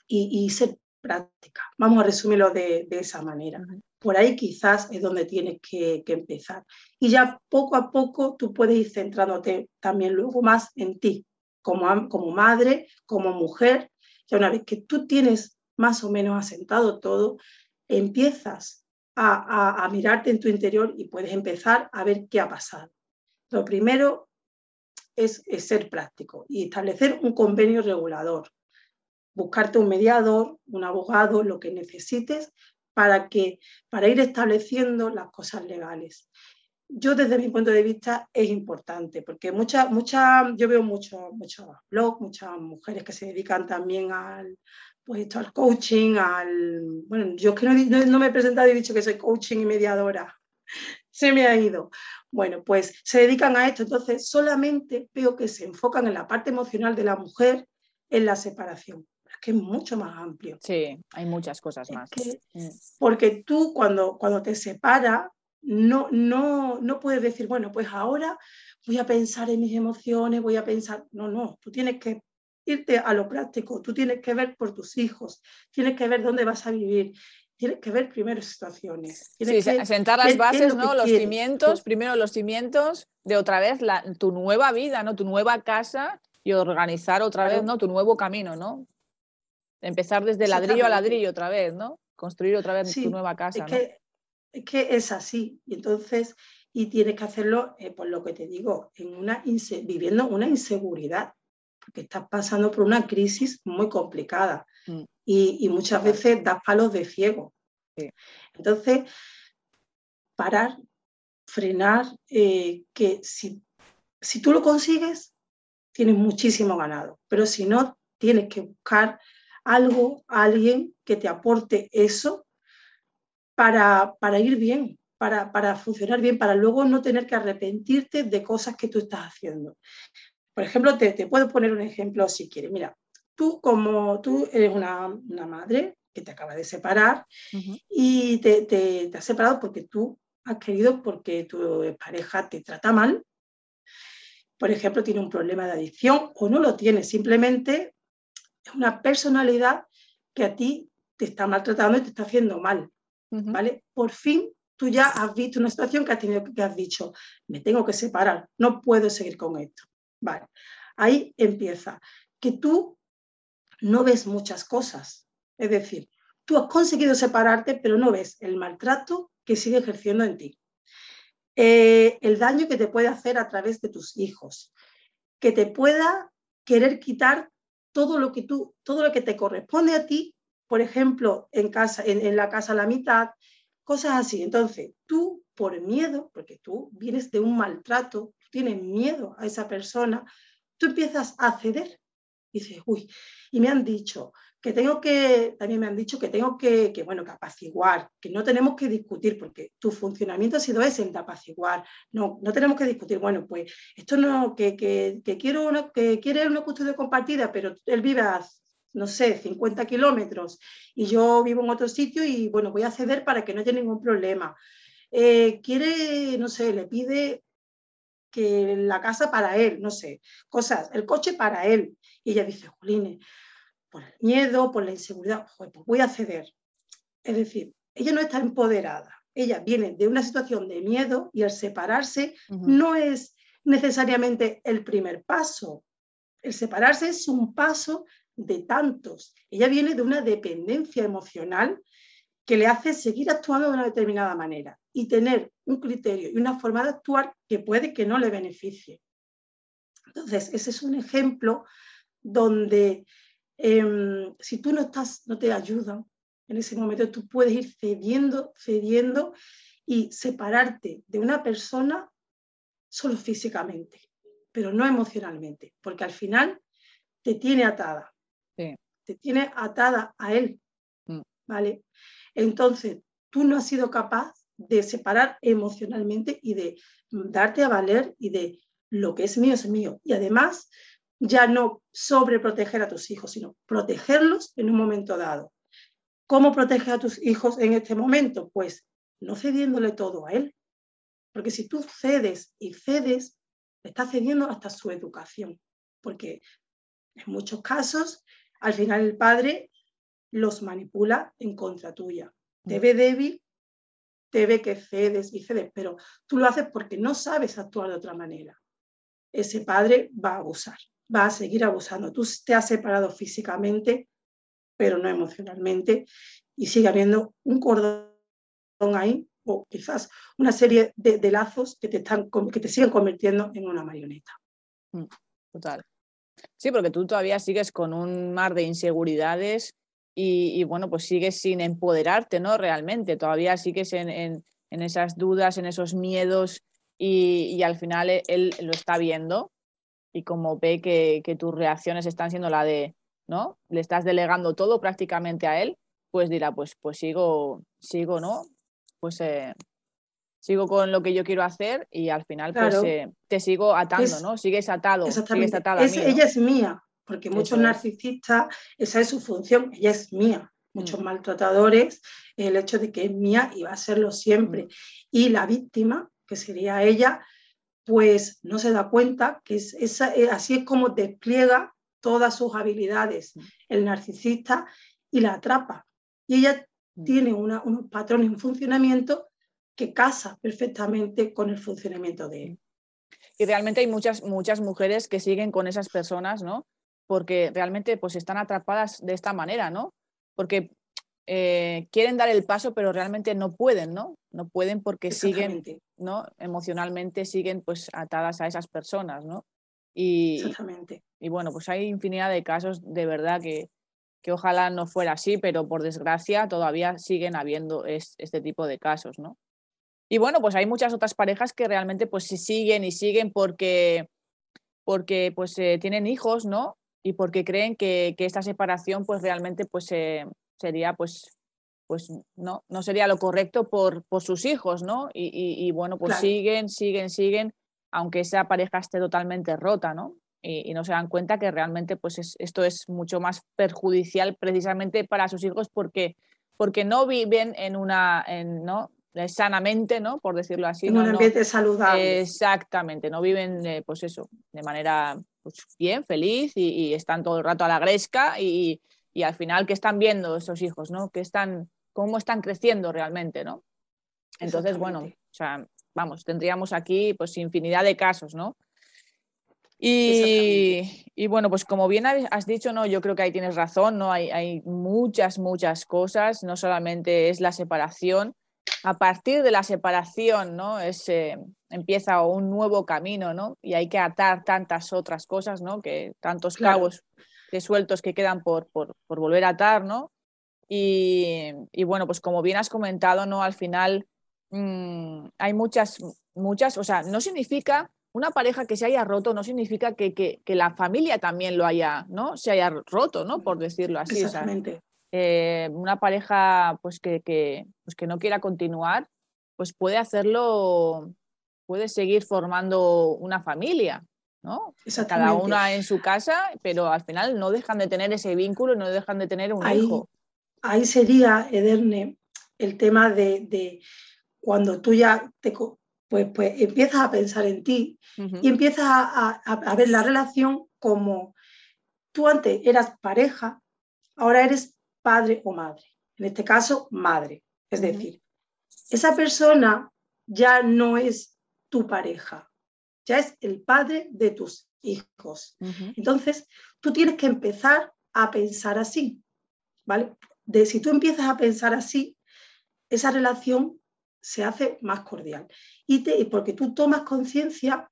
y, ser práctica. Vamos a resumirlo de, esa manera por ahí quizás es donde tienes que, empezar. Y ya poco a poco tú puedes ir centrándote también luego más en ti, como, como madre, como mujer. Ya una vez que tú tienes más o menos asentado todo, empiezas a, mirarte en tu interior y puedes empezar a ver qué ha pasado. Lo primero es, es ser práctico y establecer un convenio regulador buscarte un mediador, un abogado, lo que necesites para, que, para ir estableciendo las cosas legales. yo desde mi punto de vista es importante, porque muchas, muchas, yo veo muchos muchos blogs, muchas mujeres que se dedican también al, pues esto, al coaching, al, bueno, yo es que no, no me he presentado y he dicho que soy coaching y mediadora, [laughs] se me ha ido. Bueno, pues se dedican a esto, entonces solamente veo que se enfocan en la parte emocional de la mujer en la separación que es mucho más amplio. Sí, hay muchas cosas más. Mm. porque tú cuando, cuando te separas, no, no, no puedes decir, bueno, pues ahora voy a pensar en mis emociones, voy a pensar, no, no, tú tienes que irte a lo práctico, tú tienes que ver por tus hijos, tienes que ver dónde vas a vivir, tienes que ver primero situaciones. Sí, sentar las bases, ¿no? Los cimientos, primero los cimientos de otra vez la, tu nueva vida, ¿no? Tu nueva casa y organizar otra vez, ¿no? Tu nuevo camino, ¿no? Empezar desde ladrillo a ladrillo otra vez, ¿no? Construir otra vez tu nueva casa. Es, que, es que es así. Y entonces, y tienes que hacerlo, eh, por lo que te digo, en una viviendo una inseguridad, porque estás pasando por una crisis muy complicada mm. y, muchas veces das palos de ciego. Entonces, parar, frenar, eh, que si, si tú lo consigues, tienes muchísimo ganado, pero si no, tienes que buscar algo, alguien que te aporte eso para, para ir bien, para, para, funcionar bien, para luego no tener que arrepentirte de cosas que tú estás haciendo. Por ejemplo, te, te puedo poner un ejemplo si quieres. Mira, tú como tú eres una, una madre que te acaba de separar y te, te, te has separado porque tú has querido, porque tu pareja te trata mal, por ejemplo, tiene un problema de adicción o no lo tiene, simplemente es una personalidad que a ti te está maltratando y te está haciendo mal, ¿vale? Por fin tú ya has visto una situación que has tenido que has dicho, me tengo que separar, no puedo seguir con esto, ¿vale? Ahí empieza, que tú no ves muchas cosas, es decir, tú has conseguido separarte, pero no ves el maltrato que sigue ejerciendo en ti, eh, el daño que te puede hacer a través de tus hijos, que te pueda querer quitar todo lo que tú, todo lo que te corresponde a ti, por ejemplo, en casa, en, la casa a la mitad, cosas así. Entonces, tú por miedo, porque tú vienes de un maltrato, tienes miedo a esa persona, tú empiezas a ceder. Dices, uy, y me han dicho, que tengo que, también me han dicho que tengo que, que, bueno, que apaciguar, que no tenemos que discutir, porque tu funcionamiento ha sido ese, el de apaciguar. No, no tenemos que discutir, bueno, pues esto no, que, que, que quiero una, que quiere una custodia compartida, pero él vive a, no sé, 50 kilómetros y yo vivo en otro sitio y, bueno, voy a ceder para que no haya ningún problema. Eh, quiere, no sé, le pide que la casa para él, no sé, cosas, el coche para él. Y ella dice, Juline, por el miedo, por la inseguridad, pues voy a ceder. Es decir, ella no está empoderada, ella viene de una situación de miedo y al separarse no es necesariamente el primer paso. El separarse es un paso de tantos. Ella viene de una dependencia emocional que le hace seguir actuando de una determinada manera y tener un criterio y una forma de actuar que puede que no le beneficie. Entonces, ese es un ejemplo donde Em, si tú no estás, no te ayudan, en ese momento tú puedes ir cediendo, cediendo y separarte de una persona solo físicamente, pero no emocionalmente, porque al final te tiene atada, te tiene atada a él, mm. ¿vale? Entonces, tú no has sido capaz de separar emocionalmente y de darte a valer y de lo que es mío es mío. Y además, ya no sobreproteger a tus hijos, sino protegerlos en un momento dado. ¿Cómo proteges a tus hijos en este momento? Pues no cediéndole todo a él. Porque si tú cedes y cedes, estás cediendo hasta su educación. Porque en muchos casos, al final el padre los manipula en contra tuya. Te ve débil, te ve que cedes y cedes, pero tú lo haces porque no sabes actuar de otra manera. Ese padre va a abusar va a seguir abusando. Tú te has separado físicamente, pero no emocionalmente, y sigue habiendo un cordón ahí, o quizás una serie de, lazos que te, están, que te siguen convirtiendo en una marioneta. Mm, total. Sí, porque tú todavía sigues con un mar de inseguridades y, bueno, pues sigues sin empoderarte, ¿no? Realmente, todavía sigues en, en, en esas dudas, en esos miedos y, al final e, él, lo está viendo y como ve que, tus reacciones están siendo la de, ¿no? Le estás delegando todo prácticamente a él, pues dirá, pues, pues sigo, sigo, ¿no? Pues eh, sigo con lo que yo quiero hacer y al final pues eh, te sigo atando, ¿no? Sigues atado, sigues atado Ella es mía, porque muchos narcisistas, esa es su función, ella es mía. Muchos mm. maltratadores, el hecho de que es mía y va a serlo siempre. Mm. Y la víctima, que sería ella, pues no se da cuenta que es, eh, así es como despliega todas sus habilidades mm. el narcisista y la atrapa. Y ella tiene unos patrones, un funcionamiento que casa perfectamente con el funcionamiento de él. Y realmente hay muchas, muchas mujeres que siguen con esas personas, ¿no? Porque realmente pues están atrapadas de esta manera, ¿no? Porque eh, quieren dar el paso, pero realmente no pueden, ¿no? No pueden porque siguen, ¿no? Emocionalmente siguen pues atadas a esas personas, ¿no? Y, Exactamente. Y bueno, pues hay infinidad de casos de verdad que, que ojalá no fuera así, pero por desgracia todavía siguen habiendo este tipo de casos, ¿no? Y bueno, pues hay muchas otras parejas que realmente pues se siguen y siguen porque, porque pues eh, tienen hijos, ¿no? Y porque creen que, esta separación pues realmente pues eh, sería pues pues no, no sería lo correcto por, por sus hijos, ¿no? Y, bueno, pues siguen, siguen, siguen, aunque esa pareja esté totalmente rota, ¿no? Y, no se dan cuenta que realmente pues esto es mucho más perjudicial precisamente para sus hijos porque, porque no viven en una, en, ¿no? Eh, sanamente, ¿no? Por decirlo así. En un ambiente saludable. Exactamente, no viven, eh, pues eso, de manera pues, bien, feliz y, están todo el rato a la gresca y, al final, ¿qué están viendo esos hijos, ¿no? ¿Qué están, ¿Cómo están creciendo realmente, ¿no? Entonces, bueno, o sea, vamos, tendríamos aquí pues infinidad de casos, ¿no? Y, y, bueno, pues como bien has dicho, no, yo creo que ahí tienes razón, ¿no? Hay, hay muchas, muchas cosas, no solamente es la separación, a partir de la separación, ¿no? Es, empieza un nuevo camino, ¿no? Y hay que atar tantas otras cosas, ¿no? Que tantos cabos de sueltos que quedan por, por, volver a atar, ¿no? Y, bueno, pues como bien has comentado, ¿no? Al final mm, hay muchas, muchas, o sea, no significa una pareja que se haya roto no significa que, que, la familia también lo haya, ¿no? Se haya roto, ¿no? Por decirlo así. Exactamente. Eh, una pareja pues que, pues que no quiera continuar, pues puede hacerlo, puede seguir formando una familia, ¿no? Cada una en su casa, pero al final no dejan de tener ese vínculo, no dejan de tener un hijo. Ahí sería, Ederne, el tema de, cuando tú ya te, pues, pues empiezas a pensar en ti y empiezas a ver la relación como tú antes eras pareja, ahora eres padre o madre. En este caso, madre. Es decir, esa persona ya no es tu pareja, ya es el padre de tus hijos. Entonces, tú tienes que empezar a pensar así, ¿vale? De si tú empiezas a pensar así, esa relación se hace más cordial. Y te, porque tú tomas conciencia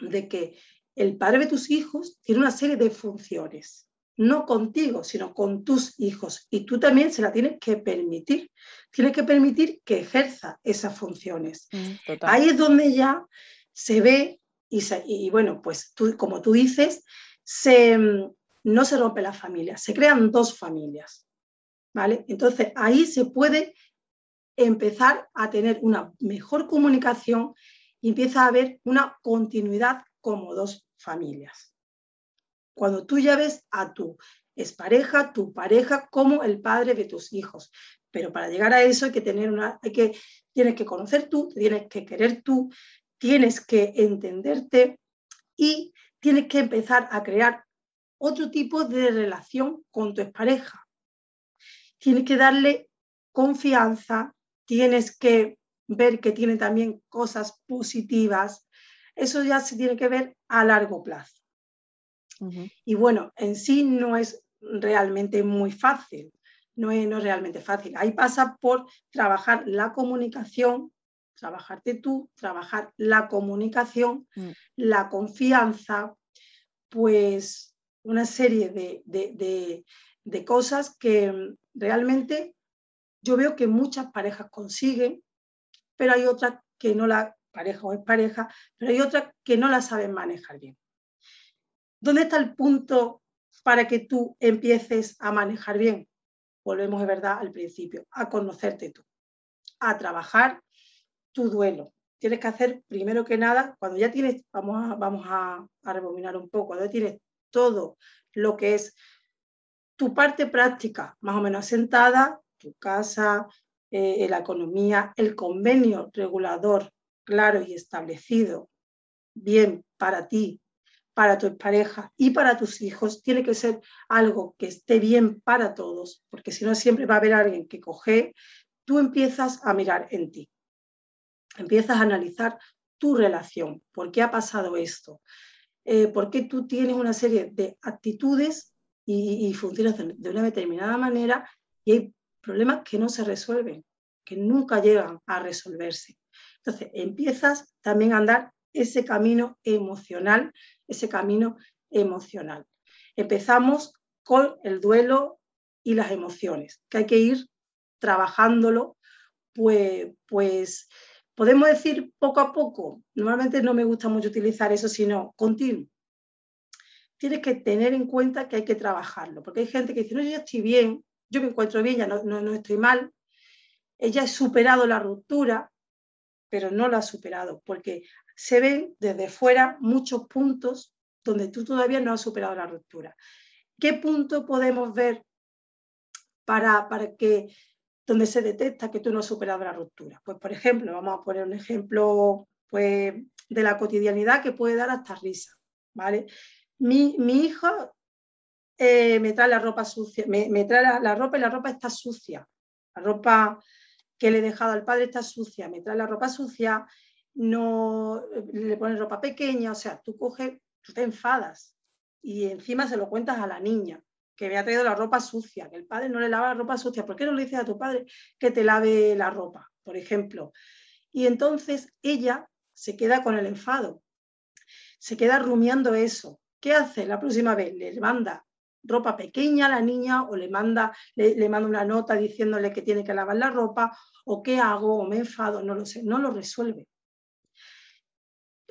de que el padre de tus hijos tiene una serie de funciones no contigo, sino con tus hijos. Y tú también se la tienes que permitir. Tienes que permitir que ejerza esas funciones. Mm, Ahí es donde ya se ve, y, bueno, pues tú, como tú dices, se, mm, no se rompe la familia, se crean dos familias. ¿vale? Entonces ahí se puede empezar a tener una mejor comunicación y empieza a haber una continuidad como dos familias. Cuando tú ya ves a tu pareja, tu pareja, como el padre de tus hijos. Pero para llegar a eso hay que tener una, hay que, tienes que conocer tú, tienes que querer tú, tienes que entenderte y tienes que empezar a crear otro tipo de relación con tu pareja. Tienes que darle confianza, tienes que ver que tiene también cosas positivas. Eso ya se tiene que ver a largo plazo. Y bueno, en sí no es realmente muy fácil, no es, no realmente fácil. Ahí pasa por trabajar la comunicación, trabajarte tú, trabajar la comunicación, mm. la confianza, pues una serie de, de, cosas que realmente yo veo que muchas parejas consiguen, pero hay otras que no la pareja o pareja, pero hay otras que no la saben manejar bien. ¿Dónde está el punto para que tú empieces a manejar bien? Volvemos de verdad al principio, a conocerte tú, a trabajar tu duelo. Tienes que hacer primero que nada, cuando ya tienes, vamos a, vamos a, rebobinar un poco, cuando ya tienes todo lo que es tu parte práctica más o menos asentada, tu casa, eh, la economía, el convenio regulador claro y establecido, bien para ti, para tu pareja y para tus hijos, tiene que ser algo que esté bien para todos, porque si no siempre va a haber alguien que coge, tú empiezas a mirar en ti, empiezas a analizar tu relación, por qué ha pasado esto, eh, por qué tú tienes una serie de actitudes y, funcionas de una determinada manera y hay problemas que no se resuelven, que nunca llegan a resolverse. Entonces, empiezas también a andar ese camino emocional, ese camino emocional. Empezamos con el duelo y las emociones, que hay que ir trabajándolo, pues, pues podemos decir poco a poco. Normalmente no me gusta mucho utilizar eso, sino continuo tienes que tener en cuenta que hay que trabajarlo, porque hay gente que dice, no, yo estoy bien, yo me encuentro bien, ya no, no, estoy mal, ella ha superado la ruptura, pero no la ha superado, porque se ven desde fuera muchos puntos donde tú todavía no has superado la ruptura. ¿Qué punto podemos ver para, para que donde se detecta que tú no has superado la ruptura? Pues, por ejemplo, vamos a poner un ejemplo pues, de la cotidianidad que puede dar hasta risa, ¿vale? mi, hijo eh, me trae la ropa sucia, me, trae la, ropa y la ropa está sucia. La ropa que le he dejado al padre está sucia, me trae la ropa sucia, no le pone ropa pequeña, o sea, tú coges, tú te enfadas y encima se lo cuentas a la niña que me ha traído la ropa sucia, que el padre no le lava la ropa sucia, ¿por qué no le dices a tu padre que te lave la ropa, por ejemplo? Y entonces ella se queda con el enfado, se queda rumiando eso, ¿Qué hace la próxima vez? Le manda ropa pequeña a la niña o le manda, le, manda una nota diciéndole que tiene que lavar la ropa o qué hago o me enfado, no lo sé, no lo resuelve.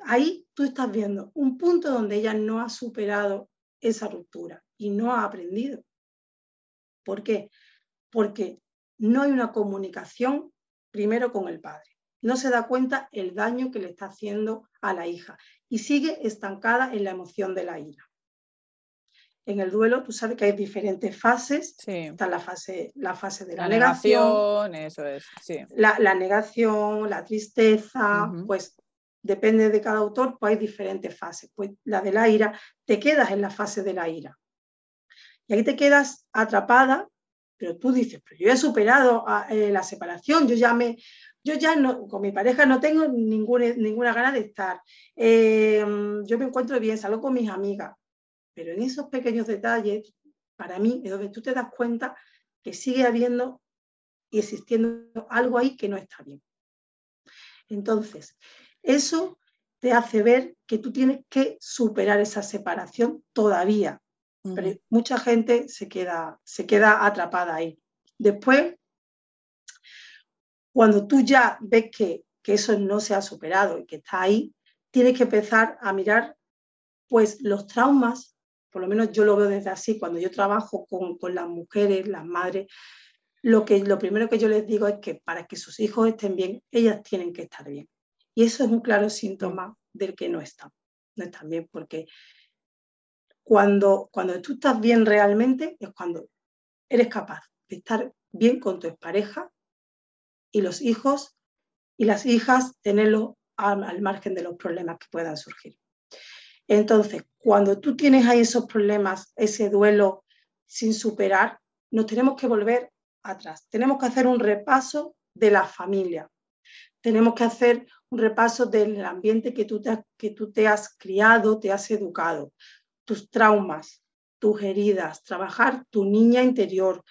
Ahí tú estás viendo un punto donde ella no ha superado esa ruptura y no ha aprendido. ¿Por qué? Porque no hay una comunicación primero con el padre. No se da cuenta el daño que le está haciendo a la hija y sigue estancada en la emoción de la ira. En el duelo, tú sabes que hay diferentes fases. Está la fase, la fase de la, negación, eso es, la, negación, la tristeza, pues depende de cada autor, pues hay diferentes fases. Pues la de la ira, te quedas en la fase de la ira. Y ahí te quedas atrapada, pero tú dices, pero yo he superado eh, la separación, yo ya me, yo ya no, con mi pareja no tengo ninguna, ninguna gana de estar. Eh, yo me encuentro bien, salgo con mis amigas, pero en esos pequeños detalles, para mí, es donde tú te das cuenta que sigue habiendo y existiendo algo ahí que no está bien. Entonces, eso te hace ver que tú tienes que superar esa separación todavía. Pero mucha gente se queda, se queda atrapada ahí. Después cuando tú ya ves que, eso no se ha superado y que está ahí, tienes que empezar a mirar pues los traumas, por lo menos yo lo veo desde así, cuando yo trabajo con, las mujeres, las madres, lo, que, lo primero que yo les digo es que para que sus hijos estén bien, ellas tienen que estar bien. Y eso es un claro síntoma del que no están, no están bien, porque cuando, cuando tú estás bien realmente es cuando eres capaz de estar bien con tu pareja, y los hijos y las hijas tenerlo al, margen de los problemas que puedan surgir. Entonces, cuando tú tienes ahí esos problemas, ese duelo sin superar, nos tenemos que volver atrás. Tenemos que hacer un repaso de la familia. Tenemos que hacer un repaso del ambiente que tú te, has criado, te has educado, tus traumas, tus heridas, trabajar tu niña interior,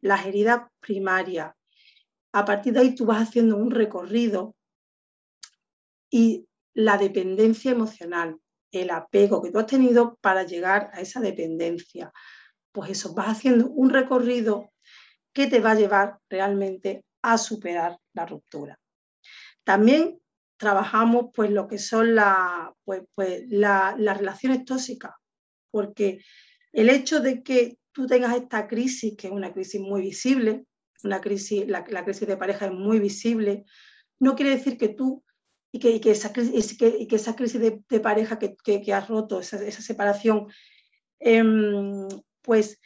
las heridas primarias, a partir de ahí tú vas haciendo un recorrido y la dependencia emocional, el apego que tú has tenido para llegar a esa dependencia, pues eso, vas haciendo un recorrido que te va a llevar realmente a superar la ruptura. También trabajamos pues lo que son la, pues, pues, las relaciones tóxicas, porque el hecho de que tú tengas esta crisis, que es una crisis muy visible, una crisis, la, crisis de pareja es muy visible, no quiere decir que tú y que, que, esa, crisis, que, que esa crisis de, pareja que, has roto, esa, separación, em, pues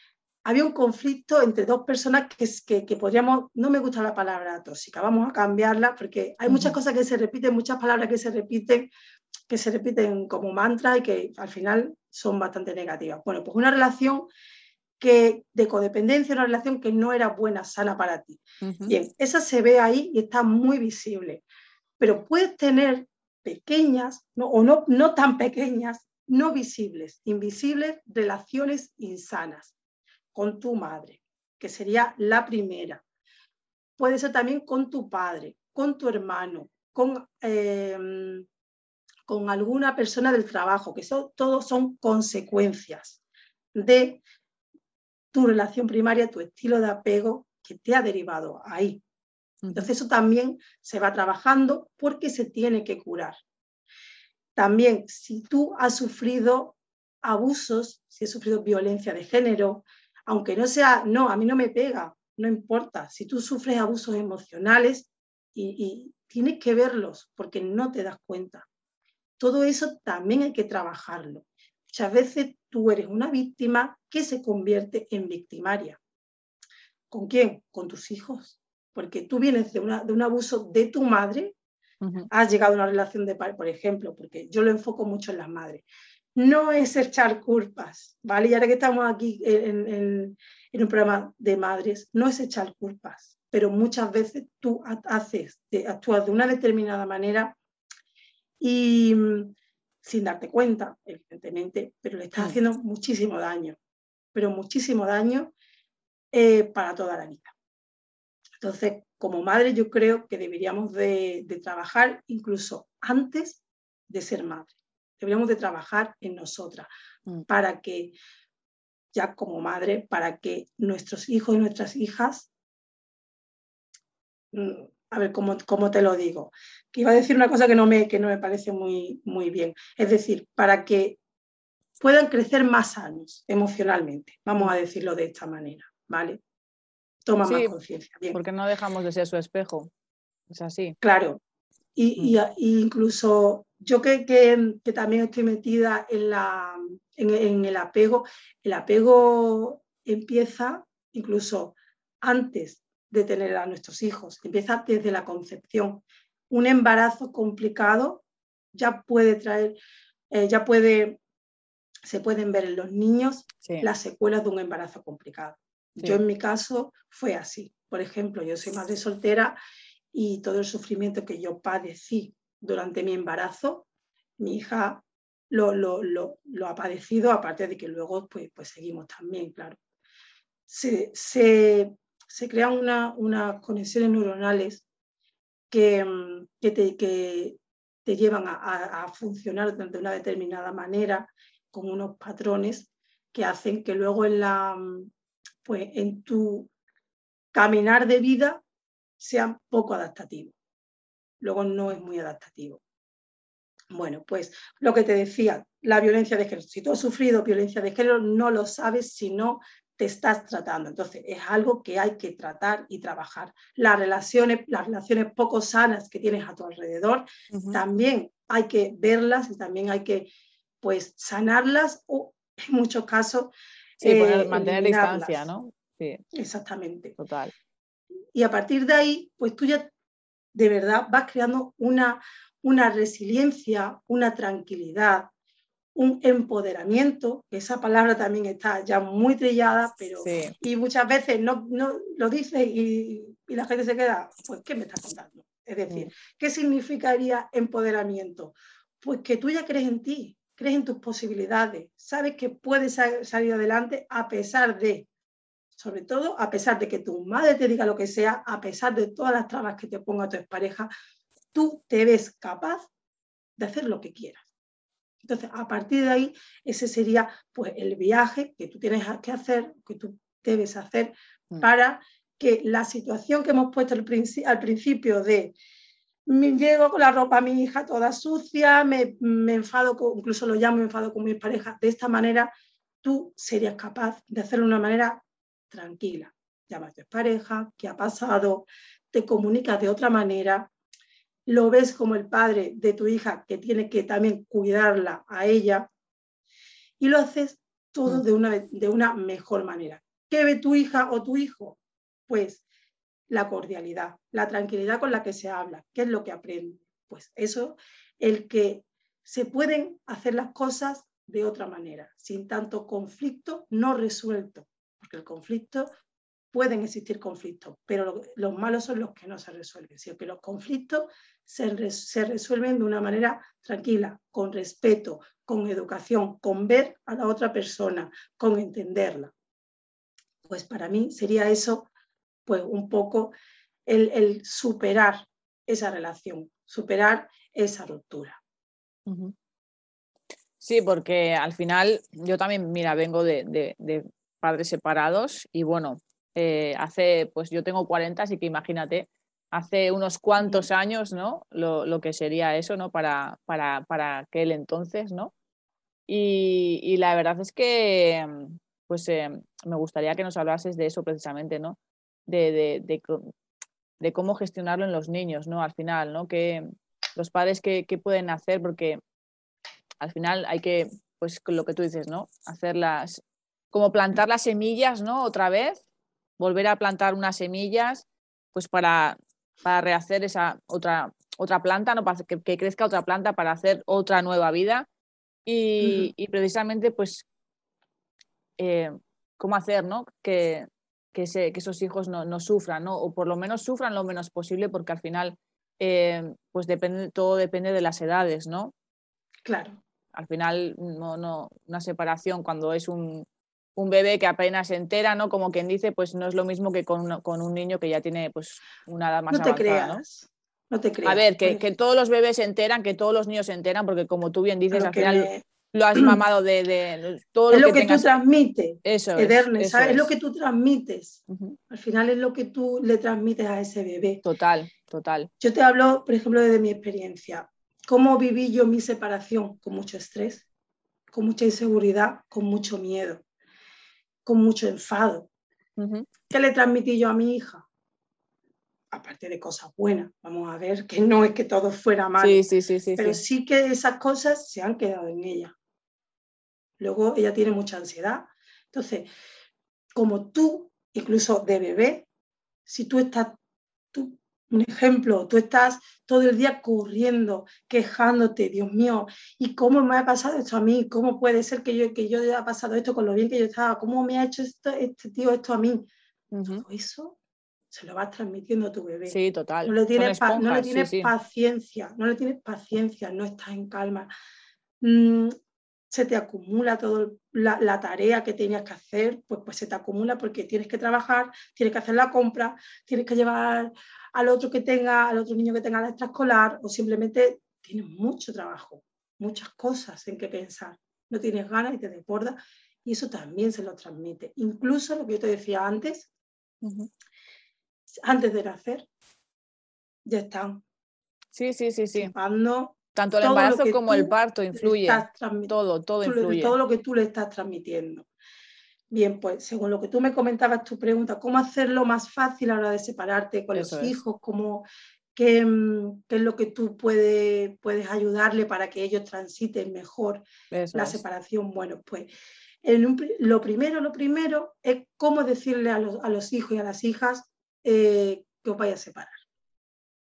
había un conflicto entre dos personas que, que, podríamos, no me gusta la palabra tóxica, vamos a cambiarla porque hay muchas cosas que se repiten, muchas palabras que se repiten, que se repiten como mantra y que al final son bastante negativas. Bueno, pues una relación que de codependencia, una relación que no era buena, sana para ti. Bien, esa se ve ahí y está muy visible, pero puedes tener pequeñas o no, no tan pequeñas, no visibles, invisibles relaciones insanas con tu madre, que sería la primera. Puede ser también con tu padre, con tu hermano, con, em, con alguna persona del trabajo, que son, todos son consecuencias de tu relación primaria, tu estilo de apego que te ha derivado ahí. Entonces eso también se va trabajando porque se tiene que curar. También si tú has sufrido abusos, si has sufrido violencia de género, aunque no sea, no, a mí no me pega, no importa. Si tú sufres abusos emocionales y, tienes que verlos porque no te das cuenta. Todo eso también hay que trabajarlo. Muchas veces tú eres una víctima que se convierte en victimaria. ¿Con quién? Con tus hijos. Porque tú vienes de, de un abuso de tu madre, has llegado a una relación de padre, por ejemplo, porque yo lo enfoco mucho en las madres no es echar culpas, ¿vale? Y ahora que estamos aquí en, un programa de madres, no es echar culpas, pero muchas veces tú haces, actúas de una determinada manera y mm, sin darte cuenta, evidentemente, pero le estás mm. haciendo muchísimo daño, pero muchísimo daño eh, para toda la vida. Entonces, como madre, yo creo que deberíamos de trabajar incluso antes de ser madre deberíamos de trabajar en nosotras mm. para que, ya como madre, para que nuestros hijos y nuestras hijas, mm, a ver, ¿cómo, cómo te lo digo? Que iba a decir una cosa que no me, que no me parece muy, muy bien. Es decir, para que puedan crecer más años emocionalmente, vamos a decirlo de esta manera, ¿vale? Toma más conciencia. Porque no dejamos de ser su espejo. Es así. Claro. Y, mm. y incluso yo que, que, también estoy metida en, la, en, el apego, el apego empieza incluso antes de tener a nuestros hijos, empieza desde la concepción. Un embarazo complicado ya puede traer, eh, ya puede, se pueden ver en los niños las secuelas de un embarazo complicado. Yo en mi caso fue así. Por ejemplo, yo soy madre soltera y todo el sufrimiento que yo padecí durante mi embarazo, mi hija lo, lo, ha padecido, aparte de que luego pues, pues seguimos también, claro. Se, crean unas conexiones neuronales que, que, te, que te, llevan a, funcionar de una determinada manera, con unos patrones que hacen que luego en, la, pues, en tu caminar de vida sean poco adaptativos luego no es muy adaptativo. Bueno, pues lo que te decía, la violencia de género. Si tú has sufrido violencia de género, no lo sabes si no te estás tratando. Entonces, es algo que hay que tratar y trabajar. Las relaciones, las relaciones poco sanas que tienes a tu alrededor, también hay que verlas y también hay que pues sanarlas o en muchos casos sí, eh, mantener distancia, ¿no? Sí. Exactamente. Total. Y a partir de ahí, pues tú ya de verdad vas creando una, una resiliencia, una tranquilidad, un empoderamiento, que esa palabra también está ya muy trillada, pero y muchas veces no, no lo dices y, y, la gente se queda, pues, ¿qué me estás contando? Es decir, mm. ¿qué significaría empoderamiento? Pues que tú ya crees en ti, crees en tus posibilidades, sabes que puedes salir adelante a pesar de, sobre todo a pesar de que tu madre te diga lo que sea, a pesar de todas las trabas que te ponga tu pareja, tú te ves capaz de hacer lo que quieras. Entonces, a partir de ahí, ese sería pues el viaje que tú tienes que hacer, que tú debes hacer mm. para que la situación que hemos puesto al, principio de me llego con la ropa a mi hija toda sucia, me, enfado, incluso lo llamo, me enfado con mi pareja. De esta manera, tú serías capaz de hacerlo de una manera tranquila. Llamas a tu pareja, qué ha pasado, te comunicas de otra manera, lo ves como el padre de tu hija que tiene que también cuidarla a ella y lo haces todo mm. de una, de una mejor manera. ¿Qué ve tu hija o tu hijo? Pues la cordialidad, la tranquilidad con la que se habla. ¿Qué es lo que aprende? Pues eso, el que se pueden hacer las cosas de otra manera, sin tanto conflicto no resuelto, porque el conflicto pueden existir conflictos, pero los malos son los que no se resuelven, sino que los conflictos se, se, resuelven de una manera tranquila, con respeto, con educación, con ver a la otra persona, con entenderla. Pues para mí sería eso pues un poco el, superar esa relación, superar esa ruptura. Sí, porque al final yo también, mira, vengo de, padres separados y bueno, eh, hace, pues yo tengo 40, así que imagínate, hace unos cuantos años, ¿no? Lo, que sería eso, ¿no? Para, para, para, aquel entonces, ¿no? Y, la verdad es que, pues eh, me gustaría que nos hablases de eso precisamente, ¿no? de, de, cómo gestionarlo en los niños, ¿no? Al final, ¿no? Que los padres qué, pueden hacer, porque al final hay que, pues lo que tú dices, ¿no? Hacerlas, como plantar las semillas, ¿no? Otra vez, volver a plantar unas semillas, pues para, para rehacer esa otra, otra planta, ¿no? Para que, crezca otra planta, para hacer otra nueva vida. Y, precisamente, pues, eh, cómo hacer, ¿no? Que, que, esos hijos no, sufran, ¿no? o por lo menos sufran lo menos posible, porque al final eh, pues depende, todo depende de las edades, ¿no? Claro. Al final, no, no, una separación cuando es un, un bebé que apenas se entera, ¿no? Como quien dice, pues no es lo mismo que con, con un niño que ya tiene pues una edad más no te creas. ¿no? te creas. A ver, que, que, todos los bebés se enteran, que todos los niños se enteran, porque como tú bien dices, al final lo has [clears throat] mamado de, todo lo, es lo que, tú transmites. Eso es, es, lo que tú transmites. Al final es lo que tú le transmites a ese bebé. Total, total. Yo te hablo, por ejemplo, de mi experiencia. ¿Cómo viví yo mi separación? Con mucho estrés, con mucha inseguridad, con mucho miedo, con mucho enfado. ¿Qué le transmití yo a mi hija? aparte de cosas buenas, vamos a ver que no es que todo fuera malo, sí, sí, sí, pero sí. que esas cosas se han quedado en ella. Luego ella tiene mucha ansiedad. Entonces, como tú, incluso de bebé, si tú estás, un ejemplo, tú estás todo el día corriendo, quejándote, Dios mío, ¿y cómo me ha pasado esto a mí? ¿Cómo puede ser que yo, que yo haya pasado esto con lo bien que yo estaba? ¿Cómo me ha hecho esto, este tío esto a mí? Todo eso se lo vas transmitiendo a tu bebé. Sí, total. No le tienes, no le tienes paciencia, no le tienes paciencia, no estás en calma. Mm, se te acumula toda la, tarea que tenías que hacer, pues, pues se te acumula porque tienes que trabajar, tienes que hacer la compra, tienes que llevar al otro que tenga, al otro niño que tenga la extraescolar, o simplemente tienes mucho trabajo, muchas cosas en que pensar. No tienes ganas y te desborda, y eso también se lo transmite. Incluso lo que yo te decía antes, antes de nacer, ya están. Sí, sí, sí, sí. Tanto el embarazo como el parto influye. Todo, todo influye. Todo lo que tú le estás transmitiendo. Bien, pues según lo que tú me comentabas, tu pregunta, ¿cómo hacerlo más fácil a la hora de separarte con los hijos? ¿Cómo, qué, mm, qué, es lo que tú puedes, puedes ayudarle para que ellos transiten mejor la separación? Bueno, pues lo primero, lo primero es cómo decirle a los, a los hijos y a las hijas eh, que os vaya a separar.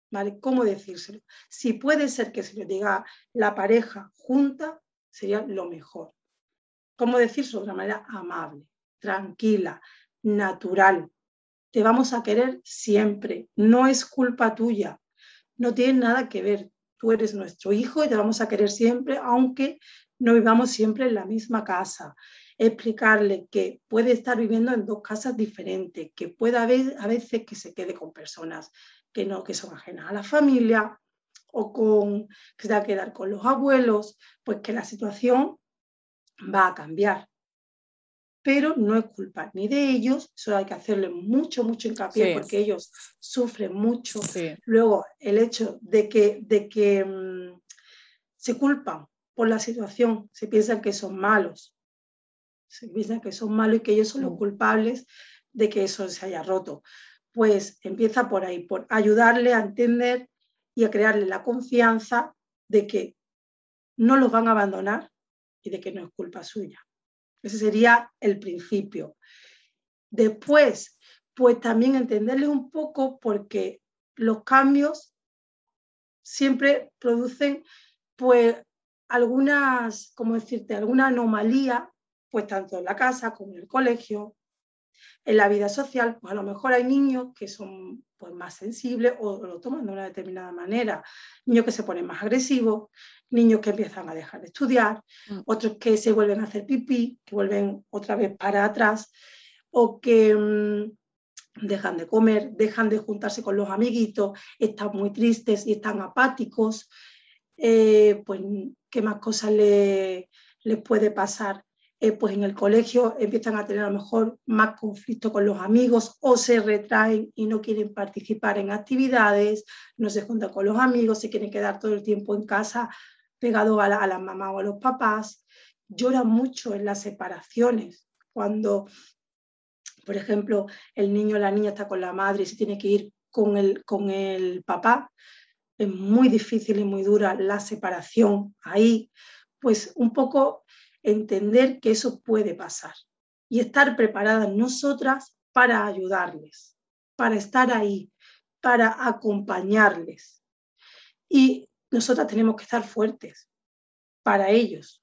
¿Vale? ¿Cómo decírselo? Si puede ser que se lo diga la pareja junta, sería lo mejor. ¿Cómo decirlo? De una manera amable, tranquila, natural. Te vamos a querer siempre, no es culpa tuya, no tiene nada que ver. Tú eres nuestro hijo y te vamos a querer siempre, aunque no vivamos siempre en la misma casa. Explicarle que puede estar viviendo en dos casas diferentes, que puede haber a veces que se quede con personas que, no, que son ajenas a la familia o con, que se va a quedar con los abuelos, pues que la situación va a cambiar. pero no es culpa ni de ellos, eso hay que hacerle mucho, mucho hincapié porque ellos sufren mucho. Luego, el hecho de que, de que mm, se culpan por la situación, se piensan que son malos, se piensan que son malos y que ellos son los mm. culpables de que eso se haya roto. Pues empieza por ahí, por ayudarle a entender y a crearle la confianza de que no los van a abandonar y de que no es culpa suya. Ese sería el principio. Después, pues también entenderle un poco porque los cambios siempre producen pues algunas, ¿cómo decirte?, alguna anomalía, pues tanto en la casa como en el colegio, en la vida social, pues a lo mejor hay niños que son pues, más sensibles o lo toman de una determinada manera, niños que se ponen más agresivos, niños que empiezan a dejar de estudiar, mm. otros que se vuelven a hacer pipí, que vuelven otra vez para atrás, o que mm, dejan de comer, dejan de juntarse con los amiguitos, están muy tristes y están apáticos, eh, pues qué más cosas les puede pasar. Eh, pues en el colegio empiezan a tener a lo mejor más conflicto con los amigos o se retraen y no quieren participar en actividades, no se juntan con los amigos, se quieren quedar todo el tiempo en casa pegado a la, a mamá o a los papás. Lloran mucho en las separaciones, cuando, por ejemplo, el niño o la niña está con la madre y se tiene que ir con el, con el papá. Es muy difícil y muy dura la separación ahí. Pues un poco entender que eso puede pasar y estar preparadas nosotras para ayudarles, para estar ahí, para acompañarles. Y nosotras tenemos que estar fuertes para ellos,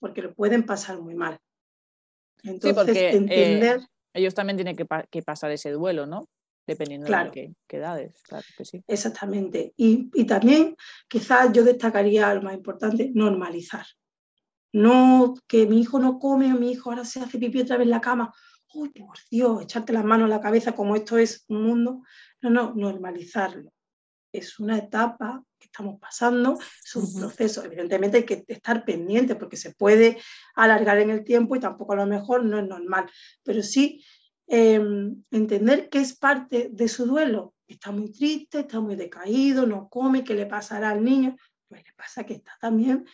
porque lo pueden pasar muy mal. Entonces, eh, entender... ellos también tienen que, pasar ese duelo, ¿no? Dependiendo de qué, edades, claro que sí. Exactamente. Y, y también quizás yo destacaría lo más importante, normalizar. No que mi hijo no come o mi hijo ahora se hace pipí otra vez en la cama. Uy, por Dios, echarte las manos a la cabeza como esto es un mundo. No, no, normalizarlo. Es una etapa que estamos pasando, es un proceso. Evidentemente hay que estar pendiente porque se puede alargar en el tiempo y tampoco a lo mejor no es normal. Pero sí em, entender que es parte de su duelo. Está muy triste, está muy decaído, no come, ¿qué le pasará al niño? Pues le pasa que está también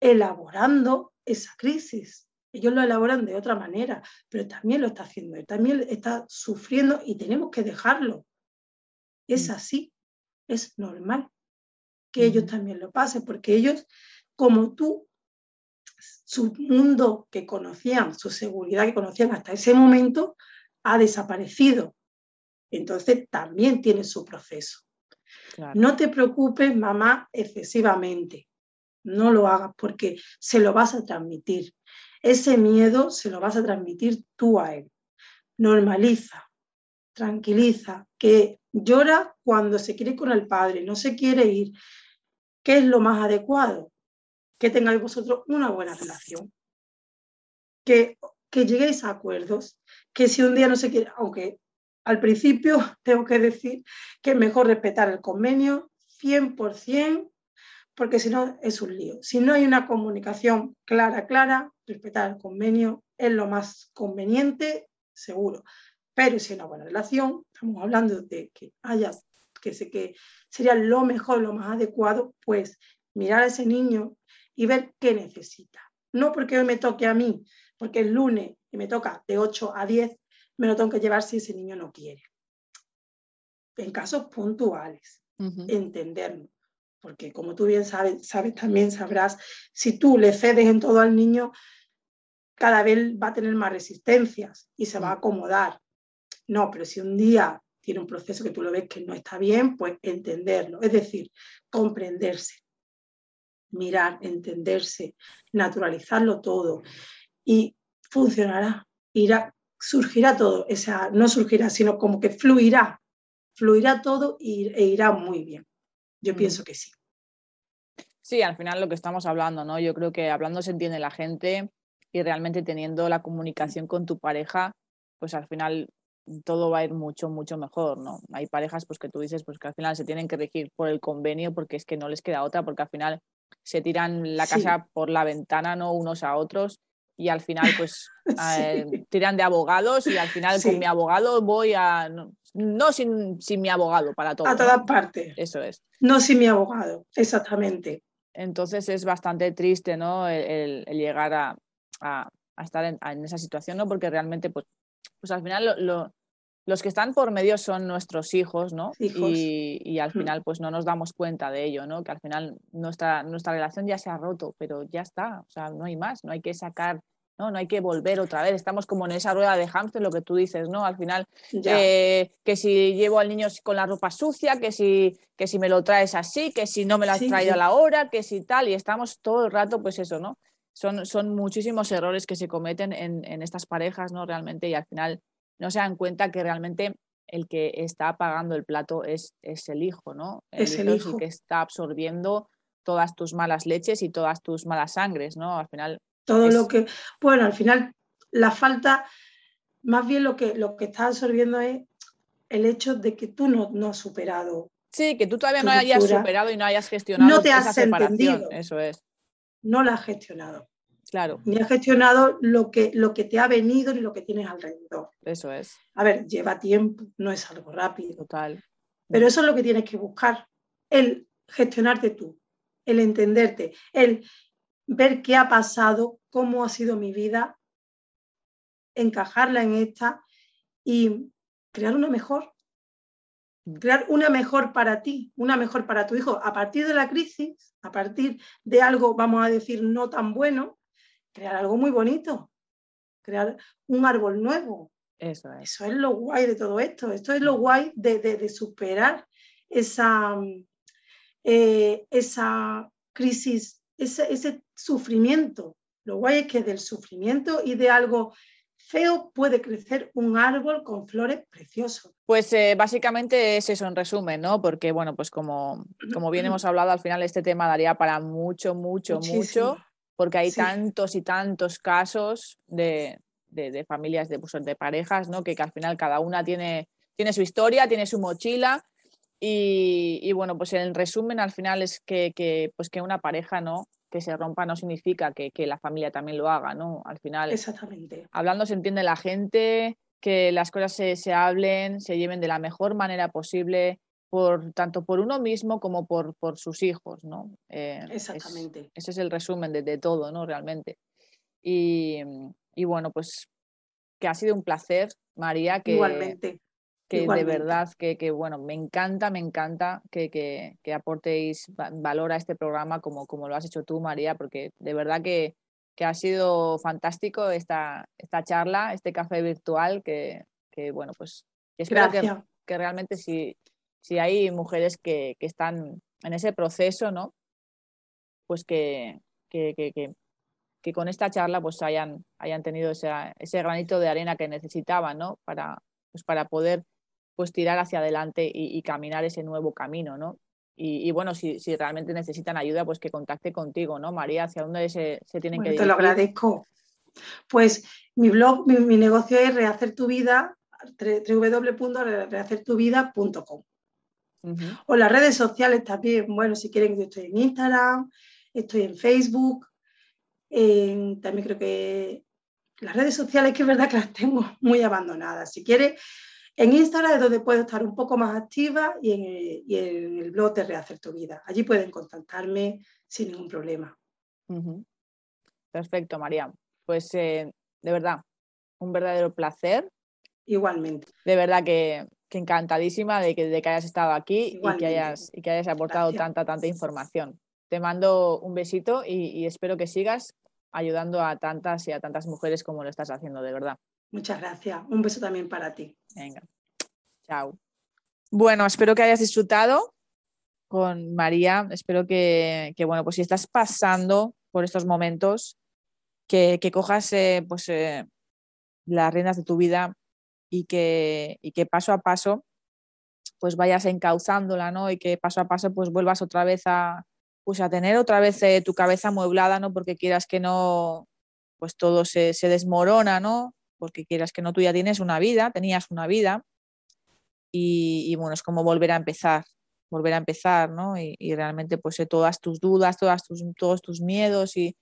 elaborando esa crisis. Ellos lo elaboran de otra manera, pero también lo está haciendo, él también está sufriendo y tenemos que dejarlo. Es mm. así, es normal que ellos también lo pasen, porque ellos, como tú, su mundo que conocían, su seguridad que conocían hasta ese momento, ha desaparecido. Entonces también tiene su proceso. No te preocupes, mamá, excesivamente no lo hagas porque se lo vas a transmitir. Ese miedo se lo vas a transmitir tú a él. Normaliza, tranquiliza, que llora cuando se quiere ir con el padre, no se quiere ir. ¿Qué es lo más adecuado? Que tengáis vosotros una buena relación. Que, que lleguéis a acuerdos. Que si un día no se quiere, aunque al principio [laughs] tengo que decir que es mejor respetar el convenio 100% porque si no es un lío. Si no hay una comunicación clara, clara, respetar el convenio es lo más conveniente, seguro. Pero si hay una buena relación, estamos hablando de que haya, que sé que sería lo mejor, lo más adecuado, pues mirar a ese niño y ver qué necesita. No porque hoy me toque a mí, porque el lunes y me toca de 8 a 10, me lo tengo que llevar si ese niño no quiere. En casos puntuales, entenderlo porque como tú bien sabes, sabes, también sabrás, si tú le cedes en todo al niño, cada vez va a tener más resistencias y se va a mm. acomodar. No, pero si un día tiene un proceso que tú lo ves que no está bien, pues entenderlo, es decir, comprenderse, mirar, entenderse, naturalizarlo todo y funcionará, irá, surgirá todo, o sea, no surgirá, sino como que fluirá, fluirá todo e irá muy bien. Yo pienso que sí. Sí, al final lo que estamos hablando, ¿no? Yo creo que hablando se entiende la gente y realmente teniendo la comunicación con tu pareja, pues al final todo va a ir mucho, mucho mejor, ¿no? Hay parejas pues que tú dices pues que al final se tienen que regir por el convenio porque es que no les queda otra, porque al final se tiran la casa por la ventana, ¿no? Unos a otros y al final pues [laughs] eh, tiran de abogados y al final con mi abogado voy a... No, sin, mi abogado para todo. A todas partes. Eso es. No sin mi abogado, exactamente. Entonces es bastante triste ¿no? el, llegar a, estar en, esa situación, ¿no? porque realmente pues, pues al final lo, los que están por medio son nuestros hijos, ¿no? Y, al final pues no nos damos cuenta de ello, ¿no? Que al final nuestra, nuestra relación ya se ha roto, pero ya está, o sea, no hay más, no hay que sacar, ¿no? No hay que volver otra vez, estamos como en esa rueda de hámster, lo que tú dices, ¿no? Al final, eh, que si llevo al niño con la ropa sucia, que si, que si me lo traes así, que si no me lo has traído a la hora, que si tal, y estamos todo el rato, pues eso, ¿no? Son, son muchísimos errores que se cometen en, en estas parejas, ¿no? Realmente, y al final no se dan cuenta que realmente el que está pagando el plato es, es el hijo, ¿no? es el hijo. el que está absorbiendo todas tus malas leches y todas tus malas sangres, ¿no? Al final. Todo lo que. Bueno, al final, la falta, más bien lo que, lo que está absorbiendo es el hecho de que tú no, no has superado. Sí, que tú todavía no hayas superado y no hayas gestionado no te has Entendido. Eso es. No la has gestionado. Claro. Ni has gestionado lo que, lo que te ha venido ni lo que tienes alrededor. Eso es. A ver, lleva tiempo, no es algo rápido. Total. Pero eso es lo que tienes que buscar, el gestionarte tú, el entenderte, el ver qué ha pasado, cómo ha sido mi vida, encajarla en esta y crear una mejor. Mm. Crear una mejor para ti, una mejor para tu hijo. A partir de la crisis, a partir de algo, vamos a decir, no tan bueno, crear algo muy bonito, crear un árbol nuevo. Eso es. Eso es lo guay de todo esto. Esto es lo guay de, superar esa, eh, esa crisis, ese, sufrimiento. Lo guay es que del sufrimiento y de algo feo puede crecer un árbol con flores preciosas. Pues eh, básicamente es eso en resumen, ¿no? Porque, bueno, pues como, como bien hemos hablado, al final este tema daría para mucho, mucho, mucho porque hay tantos y tantos casos de, familias, de, pues, de parejas, ¿no? Que, al final cada una tiene, tiene su historia, tiene su mochila y, bueno, pues el resumen al final es que, pues que una pareja, ¿no? Que se rompa no significa que, la familia también lo haga, ¿no? Al final, Exactamente. hablando se entiende la gente, que las cosas se, se hablen, se lleven de la mejor manera posible por, tanto por uno mismo como por, por sus hijos, ¿no? Eh, Exactamente. ese es el resumen de, todo, ¿no? Realmente. Y, y, bueno, pues que ha sido un placer, María, que, Igualmente. Que de verdad, que, que, bueno, me encanta, me encanta que, que, que, aportéis valor a este programa como, como lo has hecho tú, María, porque de verdad que, que ha sido fantástico esta, esta charla, este café virtual, que, que bueno, pues espero que, que realmente si, si hay mujeres que, están en ese proceso, ¿no? Pues que, que, con esta charla pues hayan, hayan tenido ese, granito de arena que necesitaban, ¿no? Para, pues para poder pues tirar hacia adelante y, caminar ese nuevo camino, ¿no? Y, bueno, si, realmente necesitan ayuda, pues que contacte contigo, ¿no, María? ¿Hacia dónde se, tienen que dirigir? Te lo agradezco. Pues mi blog, mi, mi negocio es rehacer tu vida, www.rehacertuvida.com. O las redes sociales también, bueno, si quieren, yo estoy en Instagram, estoy en Facebook, también creo que las redes sociales que es verdad que las tengo muy abandonadas. Si quieres, en Instagram es donde puedo estar un poco más activa y en, el, blog de Rehacer tu Vida. Allí pueden contactarme sin ningún problema. Perfecto, María. Pues eh, de verdad, un verdadero placer. Igualmente. De verdad que que encantadísima de que, de que hayas estado aquí y que hayas, y que hayas aportado tanta, tanta información. Te mando un besito y, espero que sigas ayudando a tantas y a tantas mujeres como lo estás haciendo, de verdad. Muchas gracias. Un beso también para ti. Venga. Chao. Bueno, espero que hayas disfrutado con María. Espero que, bueno, pues si estás pasando por estos momentos, que, cojas eh, pues, eh, las riendas de tu vida, y que, que paso a paso pues vayas encauzándola, ¿no? Y que paso a paso pues vuelvas otra vez a, pues a tener otra vez eh, tu cabeza amueblada, ¿no? Porque quieras que no, pues todo se, desmorona, ¿no? Porque quieras que no, tú ya tienes una vida, tenías una vida y, bueno, es como volver a empezar, volver a empezar, ¿no? Y, realmente pues todas tus dudas, todas tus, todos tus miedos y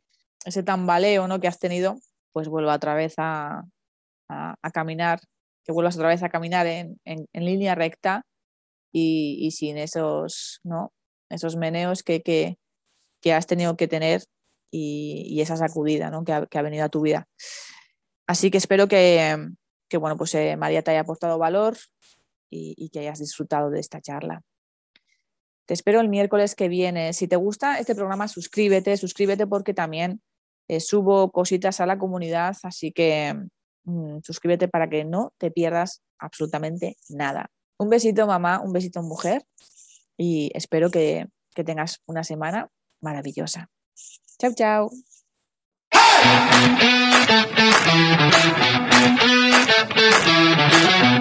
ese tambaleo, ¿no? Que has tenido, pues vuelva otra vez a, caminar, que vuelvas otra vez a caminar en, línea recta y, sin esos, ¿no? esos meneos que, que, has tenido que tener y, esa sacudida ¿no? que, ha, venido a tu vida. Así que espero que, bueno, pues eh, María te haya aportado valor y que hayas disfrutado de esta charla. Te espero el miércoles que viene. Si te gusta este programa, suscríbete, suscríbete porque también eh, subo cositas a la comunidad, así que mm, suscríbete para que no te pierdas absolutamente nada. Un besito mamá, un besito mujer y espero que, que tengas una semana maravillosa. Chao, chao. Thank you.